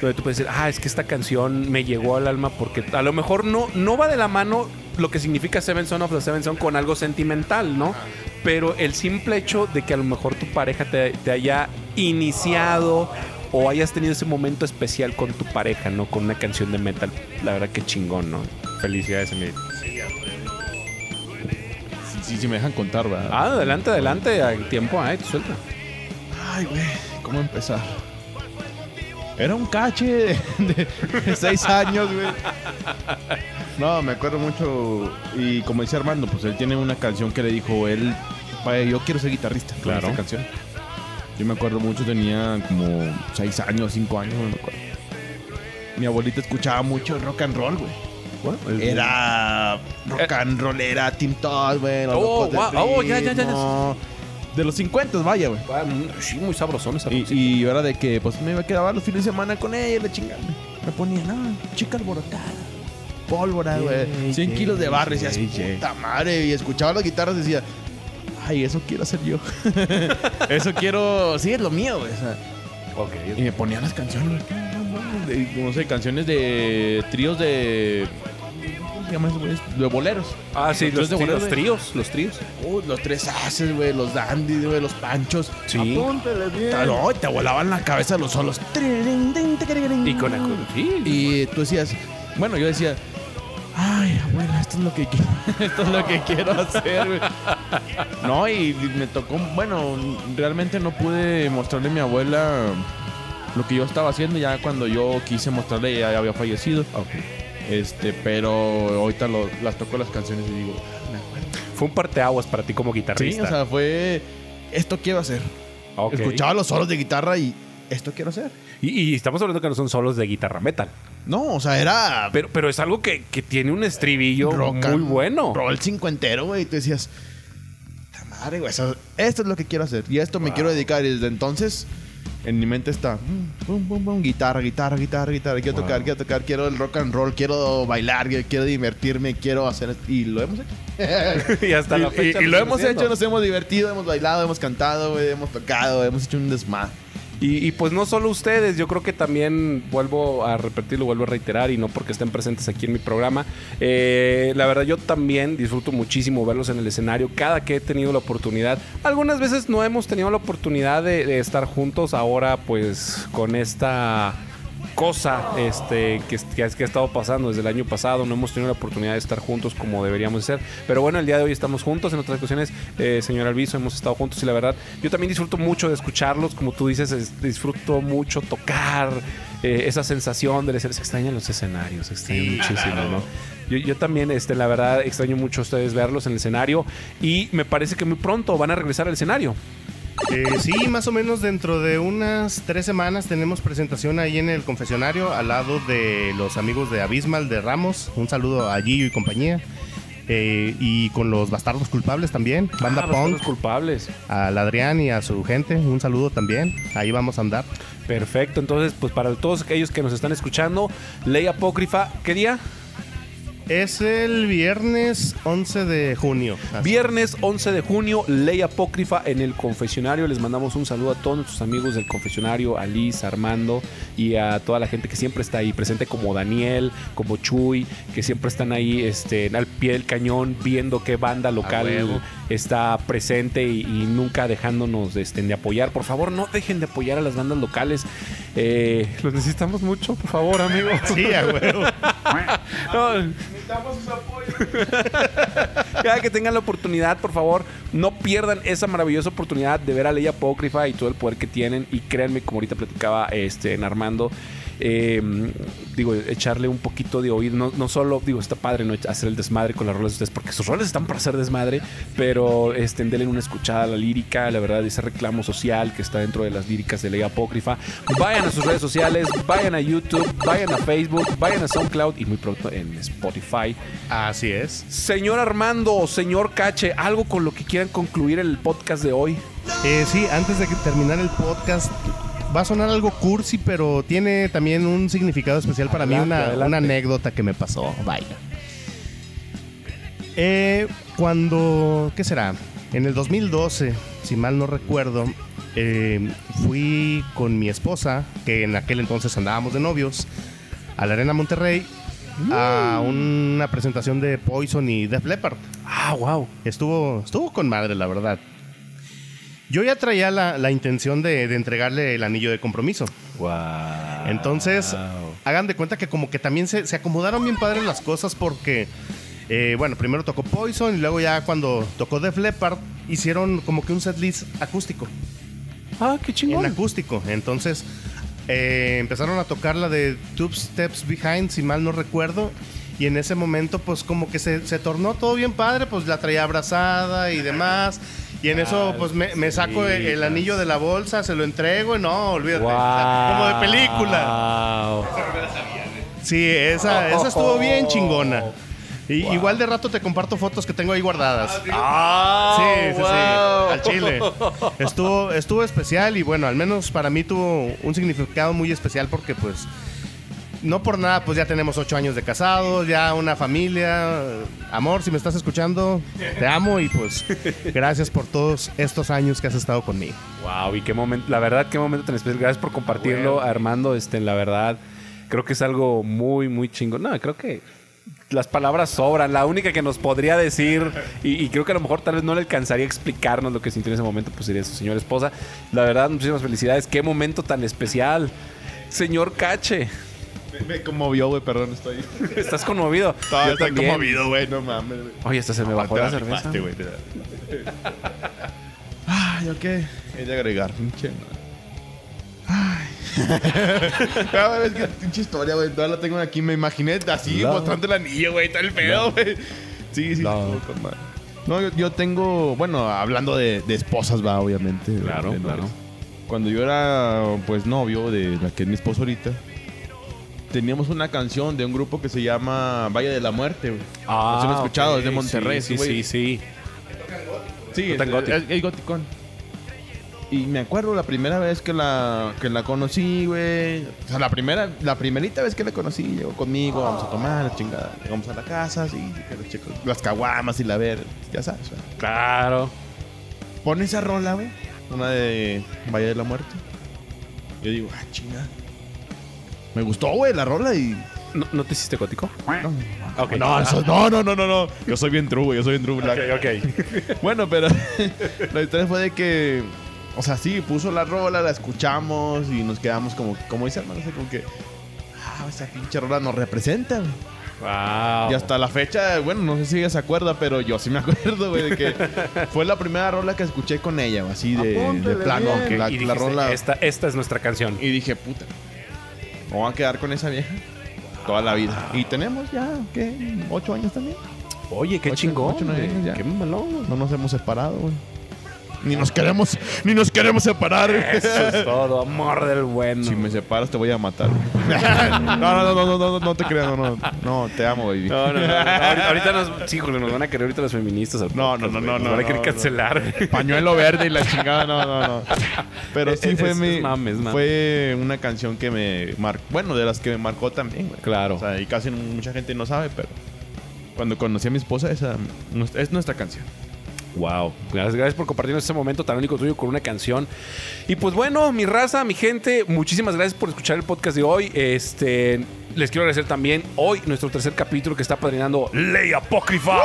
donde tú puedes decir, ah, es que esta canción me llegó al alma porque a lo mejor no, no va de la mano lo que significa Seven Son of the Seven Son con algo sentimental, ¿no? Pero el simple hecho de que a lo mejor tu pareja te, te haya iniciado o hayas tenido ese momento especial con tu pareja, ¿no? Con una canción de metal, la verdad que chingón, ¿no? Felicidades, Emilio. Sí, sí, sí me dejan contar, ¿verdad? Ah, adelante, adelante, hay tiempo, ay, te suelta. Ay, güey, ¿cómo empezar? Era un cache de, de- seis años, güey. No, me acuerdo mucho. Y como dice Armando, pues él tiene una canción que le dijo, él, "Vaya, yo quiero ser guitarrista. con Claro. esta canción. Yo me acuerdo mucho, tenía como seis años, cinco años, no me acuerdo. Mi abuelita escuchaba mucho rock and roll, güey. Era rock and roll, era Tim Todd, güey. Oh, wow. Oh, ya, ya, ya. De los 50, vaya, güey. Ah, mm, Sí, muy sabrosón esa Y, y era de que, pues me iba a quedar los fines de semana con ella, le chingada. Me ponía, no, chica alborotada. Pólvora, güey. 100 kilos de barro. Y decías, puta madre. Y escuchaba las guitarras y decía, ay, eso quiero hacer yo. eso quiero, sí, es lo mío, güey. o sea. Ok. y me ponía las canciones, güey. no sé, canciones de tríos de. ¿Cómo se llama eso, güey? De boleros. Ah, sí, los, de sí, bolero, los tríos, los tríos. Uh, los tres haces, güey, los dandies, güey, los panchos. Sí. Apúntale bien. No, y te volaban la cabeza los solos. Y con. Sí. Y tú decías, bueno, yo decía, ay, abuela, esto es lo que quiero, esto es lo que quiero hacer, güey. No, y me tocó, bueno, realmente no pude mostrarle a mi abuela lo que yo estaba haciendo ya cuando yo quise mostrarle ya había fallecido. Este, pero ahorita lo- las toco las canciones y digo, "Ah, me acuerdo". Fue un parteaguas para ti como Sí, guitarrista. o sea, fue esto quiero hacer. Ok. Escuchaba los solos de guitarra y esto quiero hacer. Y, y estamos hablando que no son solos de guitarra metal. No, o sea, era Pero, pero es algo que, que tiene un estribillo rock muy and bueno. Roll cincuentero, güey. Y tú decías, "Ta madre, güey, eso- esto es lo que quiero hacer. Y a esto me quiero dedicar. Y desde entonces, en mi mente está, pum, pum, pum, guitarra, guitarra, guitarra, guitarra. Quiero tocar, quiero tocar, quiero el rock and roll, quiero bailar, quiero divertirme, quiero hacer. Y lo hemos hecho. y hasta la fecha y, y lo hemos haciendo. hecho, nos hemos divertido, hemos bailado, hemos cantado, hemos tocado, hemos hecho un desmadre. Y, pues no solo ustedes, yo creo que también vuelvo a repetirlo, vuelvo a reiterar, y no porque estén presentes aquí en mi programa. eh, la verdad, yo también disfruto muchísimo verlos en el escenario cada que he tenido la oportunidad. Algunas veces no hemos tenido la oportunidad de estar juntos ahora, pues con esta cosa este, que, que, ha- que ha estado pasando desde el año pasado. No hemos tenido la oportunidad de estar juntos como deberíamos ser. Pero bueno, el día de hoy estamos juntos. En otras ocasiones, eh, señor Alviso, hemos estado juntos y la verdad, yo también disfruto mucho de escucharlos. Como tú dices, es- disfruto mucho tocar. eh, esa sensación de decir, se extrañan los escenarios, se extraña Sí, muchísimo, claro. ¿no? Yo, yo también, este, la verdad, extraño mucho a ustedes verlos en el escenario y me parece que muy pronto van a regresar al escenario. Eh, sí, más o menos dentro de unas tres semanas tenemos presentación ahí en el confesionario al lado de los amigos de Abismal de Ramos. Un saludo a Gillo y compañía. Eh, y con los bastardos culpables también, banda Ah, bastardos punk, culpables. al Adrián y a su gente, un saludo también. Ahí vamos a andar. Perfecto, entonces, pues para todos aquellos que nos están escuchando, Ley Apócrifa, ¿qué día? Es el viernes 11 de junio. Así. Viernes 11 de junio, Ley Apócrifa en el confesionario. Les mandamos un saludo a todos nuestros amigos del confesionario, a Liz, a Armando y a toda la gente que siempre está ahí presente, como Daniel, como Chuy, que siempre están ahí este, al pie del cañón viendo qué banda local está presente y, y nunca dejándonos este, de apoyar. Por favor, no dejen de apoyar a las bandas locales. Eh, los necesitamos mucho, por favor, amigos. Sí, a huevo. No, Cada que tengan la oportunidad, por favor, no pierdan esa maravillosa oportunidad de ver a Ley Apócrifa y todo el poder que tienen. Y créanme, como ahorita platicaba este, en Armando, eh, digo, echarle un poquito de oído. No, no solo, digo, está padre no hacer el desmadre con las rolas de ustedes, porque sus rolas están para hacer desmadre, pero este, denle una escuchada a la lírica, la verdad, ese reclamo social que está dentro de las líricas de Ley Apócrifa. Vayan a sus redes sociales, vayan a YouTube, vayan a Facebook, vayan a SoundCloud y muy pronto en Spotify. Así es. Señor Armando, señor Cache, algo con lo que quieran concluir el podcast de hoy. Eh, sí, antes de que terminar el podcast, va a sonar algo cursi, pero tiene también un significado especial para Adelante, mí, una, adelante. una anécdota que me pasó. Vaya. Eh, cuando, ¿qué será? En el 2012, si mal no recuerdo, eh, fui con mi esposa, que en aquel entonces andábamos de novios, a la Arena Monterrey a una presentación de Poison y Def Leppard. Ah, wow. Estuvo, estuvo con madre, la verdad. Yo ya traía la, la intención de, de entregarle el anillo de compromiso. Wow. Entonces, hagan de cuenta que como que también se, se acomodaron bien padres las cosas porque, eh, bueno, primero tocó Poison y luego ya cuando tocó Def Leppard hicieron como que un setlist acústico. Ah, qué En chingón. acústico. Entonces, eh, empezaron a tocar la de Two Steps Behind, si mal no recuerdo. Y en ese momento, pues como que se, se tornó todo bien padre, pues la traía abrazada y demás. Y en eso, pues me, me saco el, el anillo de la bolsa, se lo entrego y no, olvídate. o sea, como de película. Wow. Sí, esa, esa estuvo bien chingona. Y, Igual de rato te comparto fotos que tengo ahí guardadas. Ah, Sí, sí, wow. sí, al chile. Estuvo, estuvo especial y bueno, al menos para mí tuvo un significado muy especial porque pues no por nada pues ya tenemos ocho años de casados, ya una familia. Amor, si me estás escuchando, te amo y pues gracias por todos estos años que has estado conmigo. Wow, y qué momento, la verdad, qué momento tan especial. Gracias por compartirlo, Armando. Este, la verdad, creo que es algo muy, muy chingón. No, creo que las palabras sobran. La única que nos podría decir, y, y creo que a lo mejor tal vez no le alcanzaría a explicarnos lo que sintió en ese momento, pues sería su señora esposa. La verdad, muchísimas felicidades. Qué momento tan especial. Señor Cache, Me conmovió, güey, perdón, estoy. estás conmovido. Estaba estoy también. conmovido, güey, no mames, güey. Oye, hasta se me bajó Te la cerveza. güey, ¿yo qué? He de agregar, pinche. madre. Ay. Cada vez que pinche historia, güey, toda la tengo aquí. Me imaginé así, No. mostrando el anillo, güey, tal el pedo, güey. Sí, sí, No. No, yo, yo tengo, bueno, hablando de, de esposas, va, obviamente. Claro, claro. Cuando yo era, pues, novio de la que es mi esposa ahorita, teníamos una canción de un grupo que se llama Valle de la Muerte, güey. Ah, ¿Los han escuchado? ok, Es de Monterrey, Sí, sí, sí. Sí, tan es, gótico. es- es goticón. Y me acuerdo la primera vez que la, que la conocí, güey. O sea, la primera, la primerita vez que la conocí, llegó conmigo, vamos a tomar, la chingada. Llegamos a la casa, sí, que los chicos, las caguamas y la ver, ya sabes, güey. Claro. Pone esa rola, güey. Una de Valle de la Muerte. Yo digo, ah, chingada. Me gustó, güey, la rola y. ¿No, no te hiciste gótico? No, Ok. no, eso- no, no, no, no, no. Yo soy bien true, güey. Yo soy bien true black. ok. Bueno, pero la historia fue de que, o sea, sí, puso la rola, la escuchamos y nos quedamos como, como dice hermano, o sea, como que wow, esa pinche rola nos representa, güey. Wow. Y hasta la fecha, bueno, no sé si ella se acuerda, pero yo sí me acuerdo, güey, de que fue la primera rola que escuché con ella, así de, plano. que La, y la rola. esta, esta es nuestra canción. Y dije, puta, ¿cómo voy a quedar con esa vieja? Toda la vida. Y tenemos ya, ¿qué? ¿Ocho años también? Oye, qué Ocho- chingón. ocho, nueve güey. años ya. Qué malón. güey. No nos hemos separado, güey. Ni nos queremos, ni nos queremos separar. Eso es todo, amor del bueno. Si me separas te voy a matar. no, no, no, no, no, no, no te creas, no, no, no, te amo, baby. No, no, no. Ahorita, ahorita nos, sí, nos van a querer ahorita los feministas. No, no, no, no, Nos no, van a querer no, cancelar. Pañuelo verde y la chingada, no, no, no. Pero sí Es- fue es- mi, es mame, es mame. fue una canción que me marcó, bueno, de las que me marcó también, güey. Claro. O sea, y casi mucha gente no sabe, pero cuando conocí a mi esposa, esa es nuestra canción. Wow. Gracias, gracias por compartirnos este momento tan único tuyo con una canción. Y pues bueno, mi raza, mi gente, muchísimas gracias por escuchar el podcast de hoy. Este. Les quiero agradecer también hoy nuestro tercer capítulo que está padrinando Ley Apócrifa.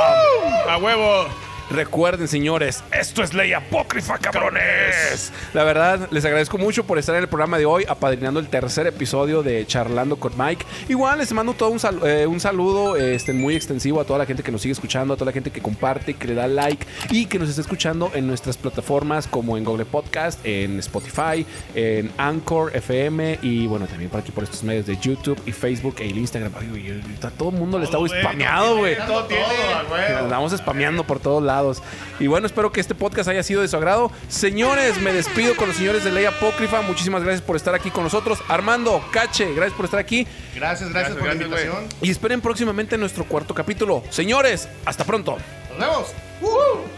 ¡A huevo! Recuerden, señores, esto es Ley Apócrifa, cabrones. La verdad, les agradezco mucho por estar en el programa de hoy, apadrinando el tercer episodio de Charlando con Mike. Igual les mando todo un, sal- eh, un saludo este, muy extensivo a toda la gente que nos sigue escuchando, a toda la gente que comparte, que le da like y que nos está escuchando en nuestras plataformas como en Google Podcast, en Spotify, en Anchor FM y bueno, también por aquí por estos medios de YouTube y Facebook e Instagram. Ay, todo el mundo le está spameado, güey. Todo. Nos andamos spameando por todos lados. Y bueno, espero que este podcast haya sido de su agrado. Señores, me despido con los señores de Ley Apócrifa. Muchísimas gracias por estar aquí con nosotros. Armando, Cache, gracias por estar aquí. Gracias, gracias, por la invitación. Y esperen próximamente nuestro cuarto capítulo. Señores, hasta pronto. Nos vemos. ¡Uh!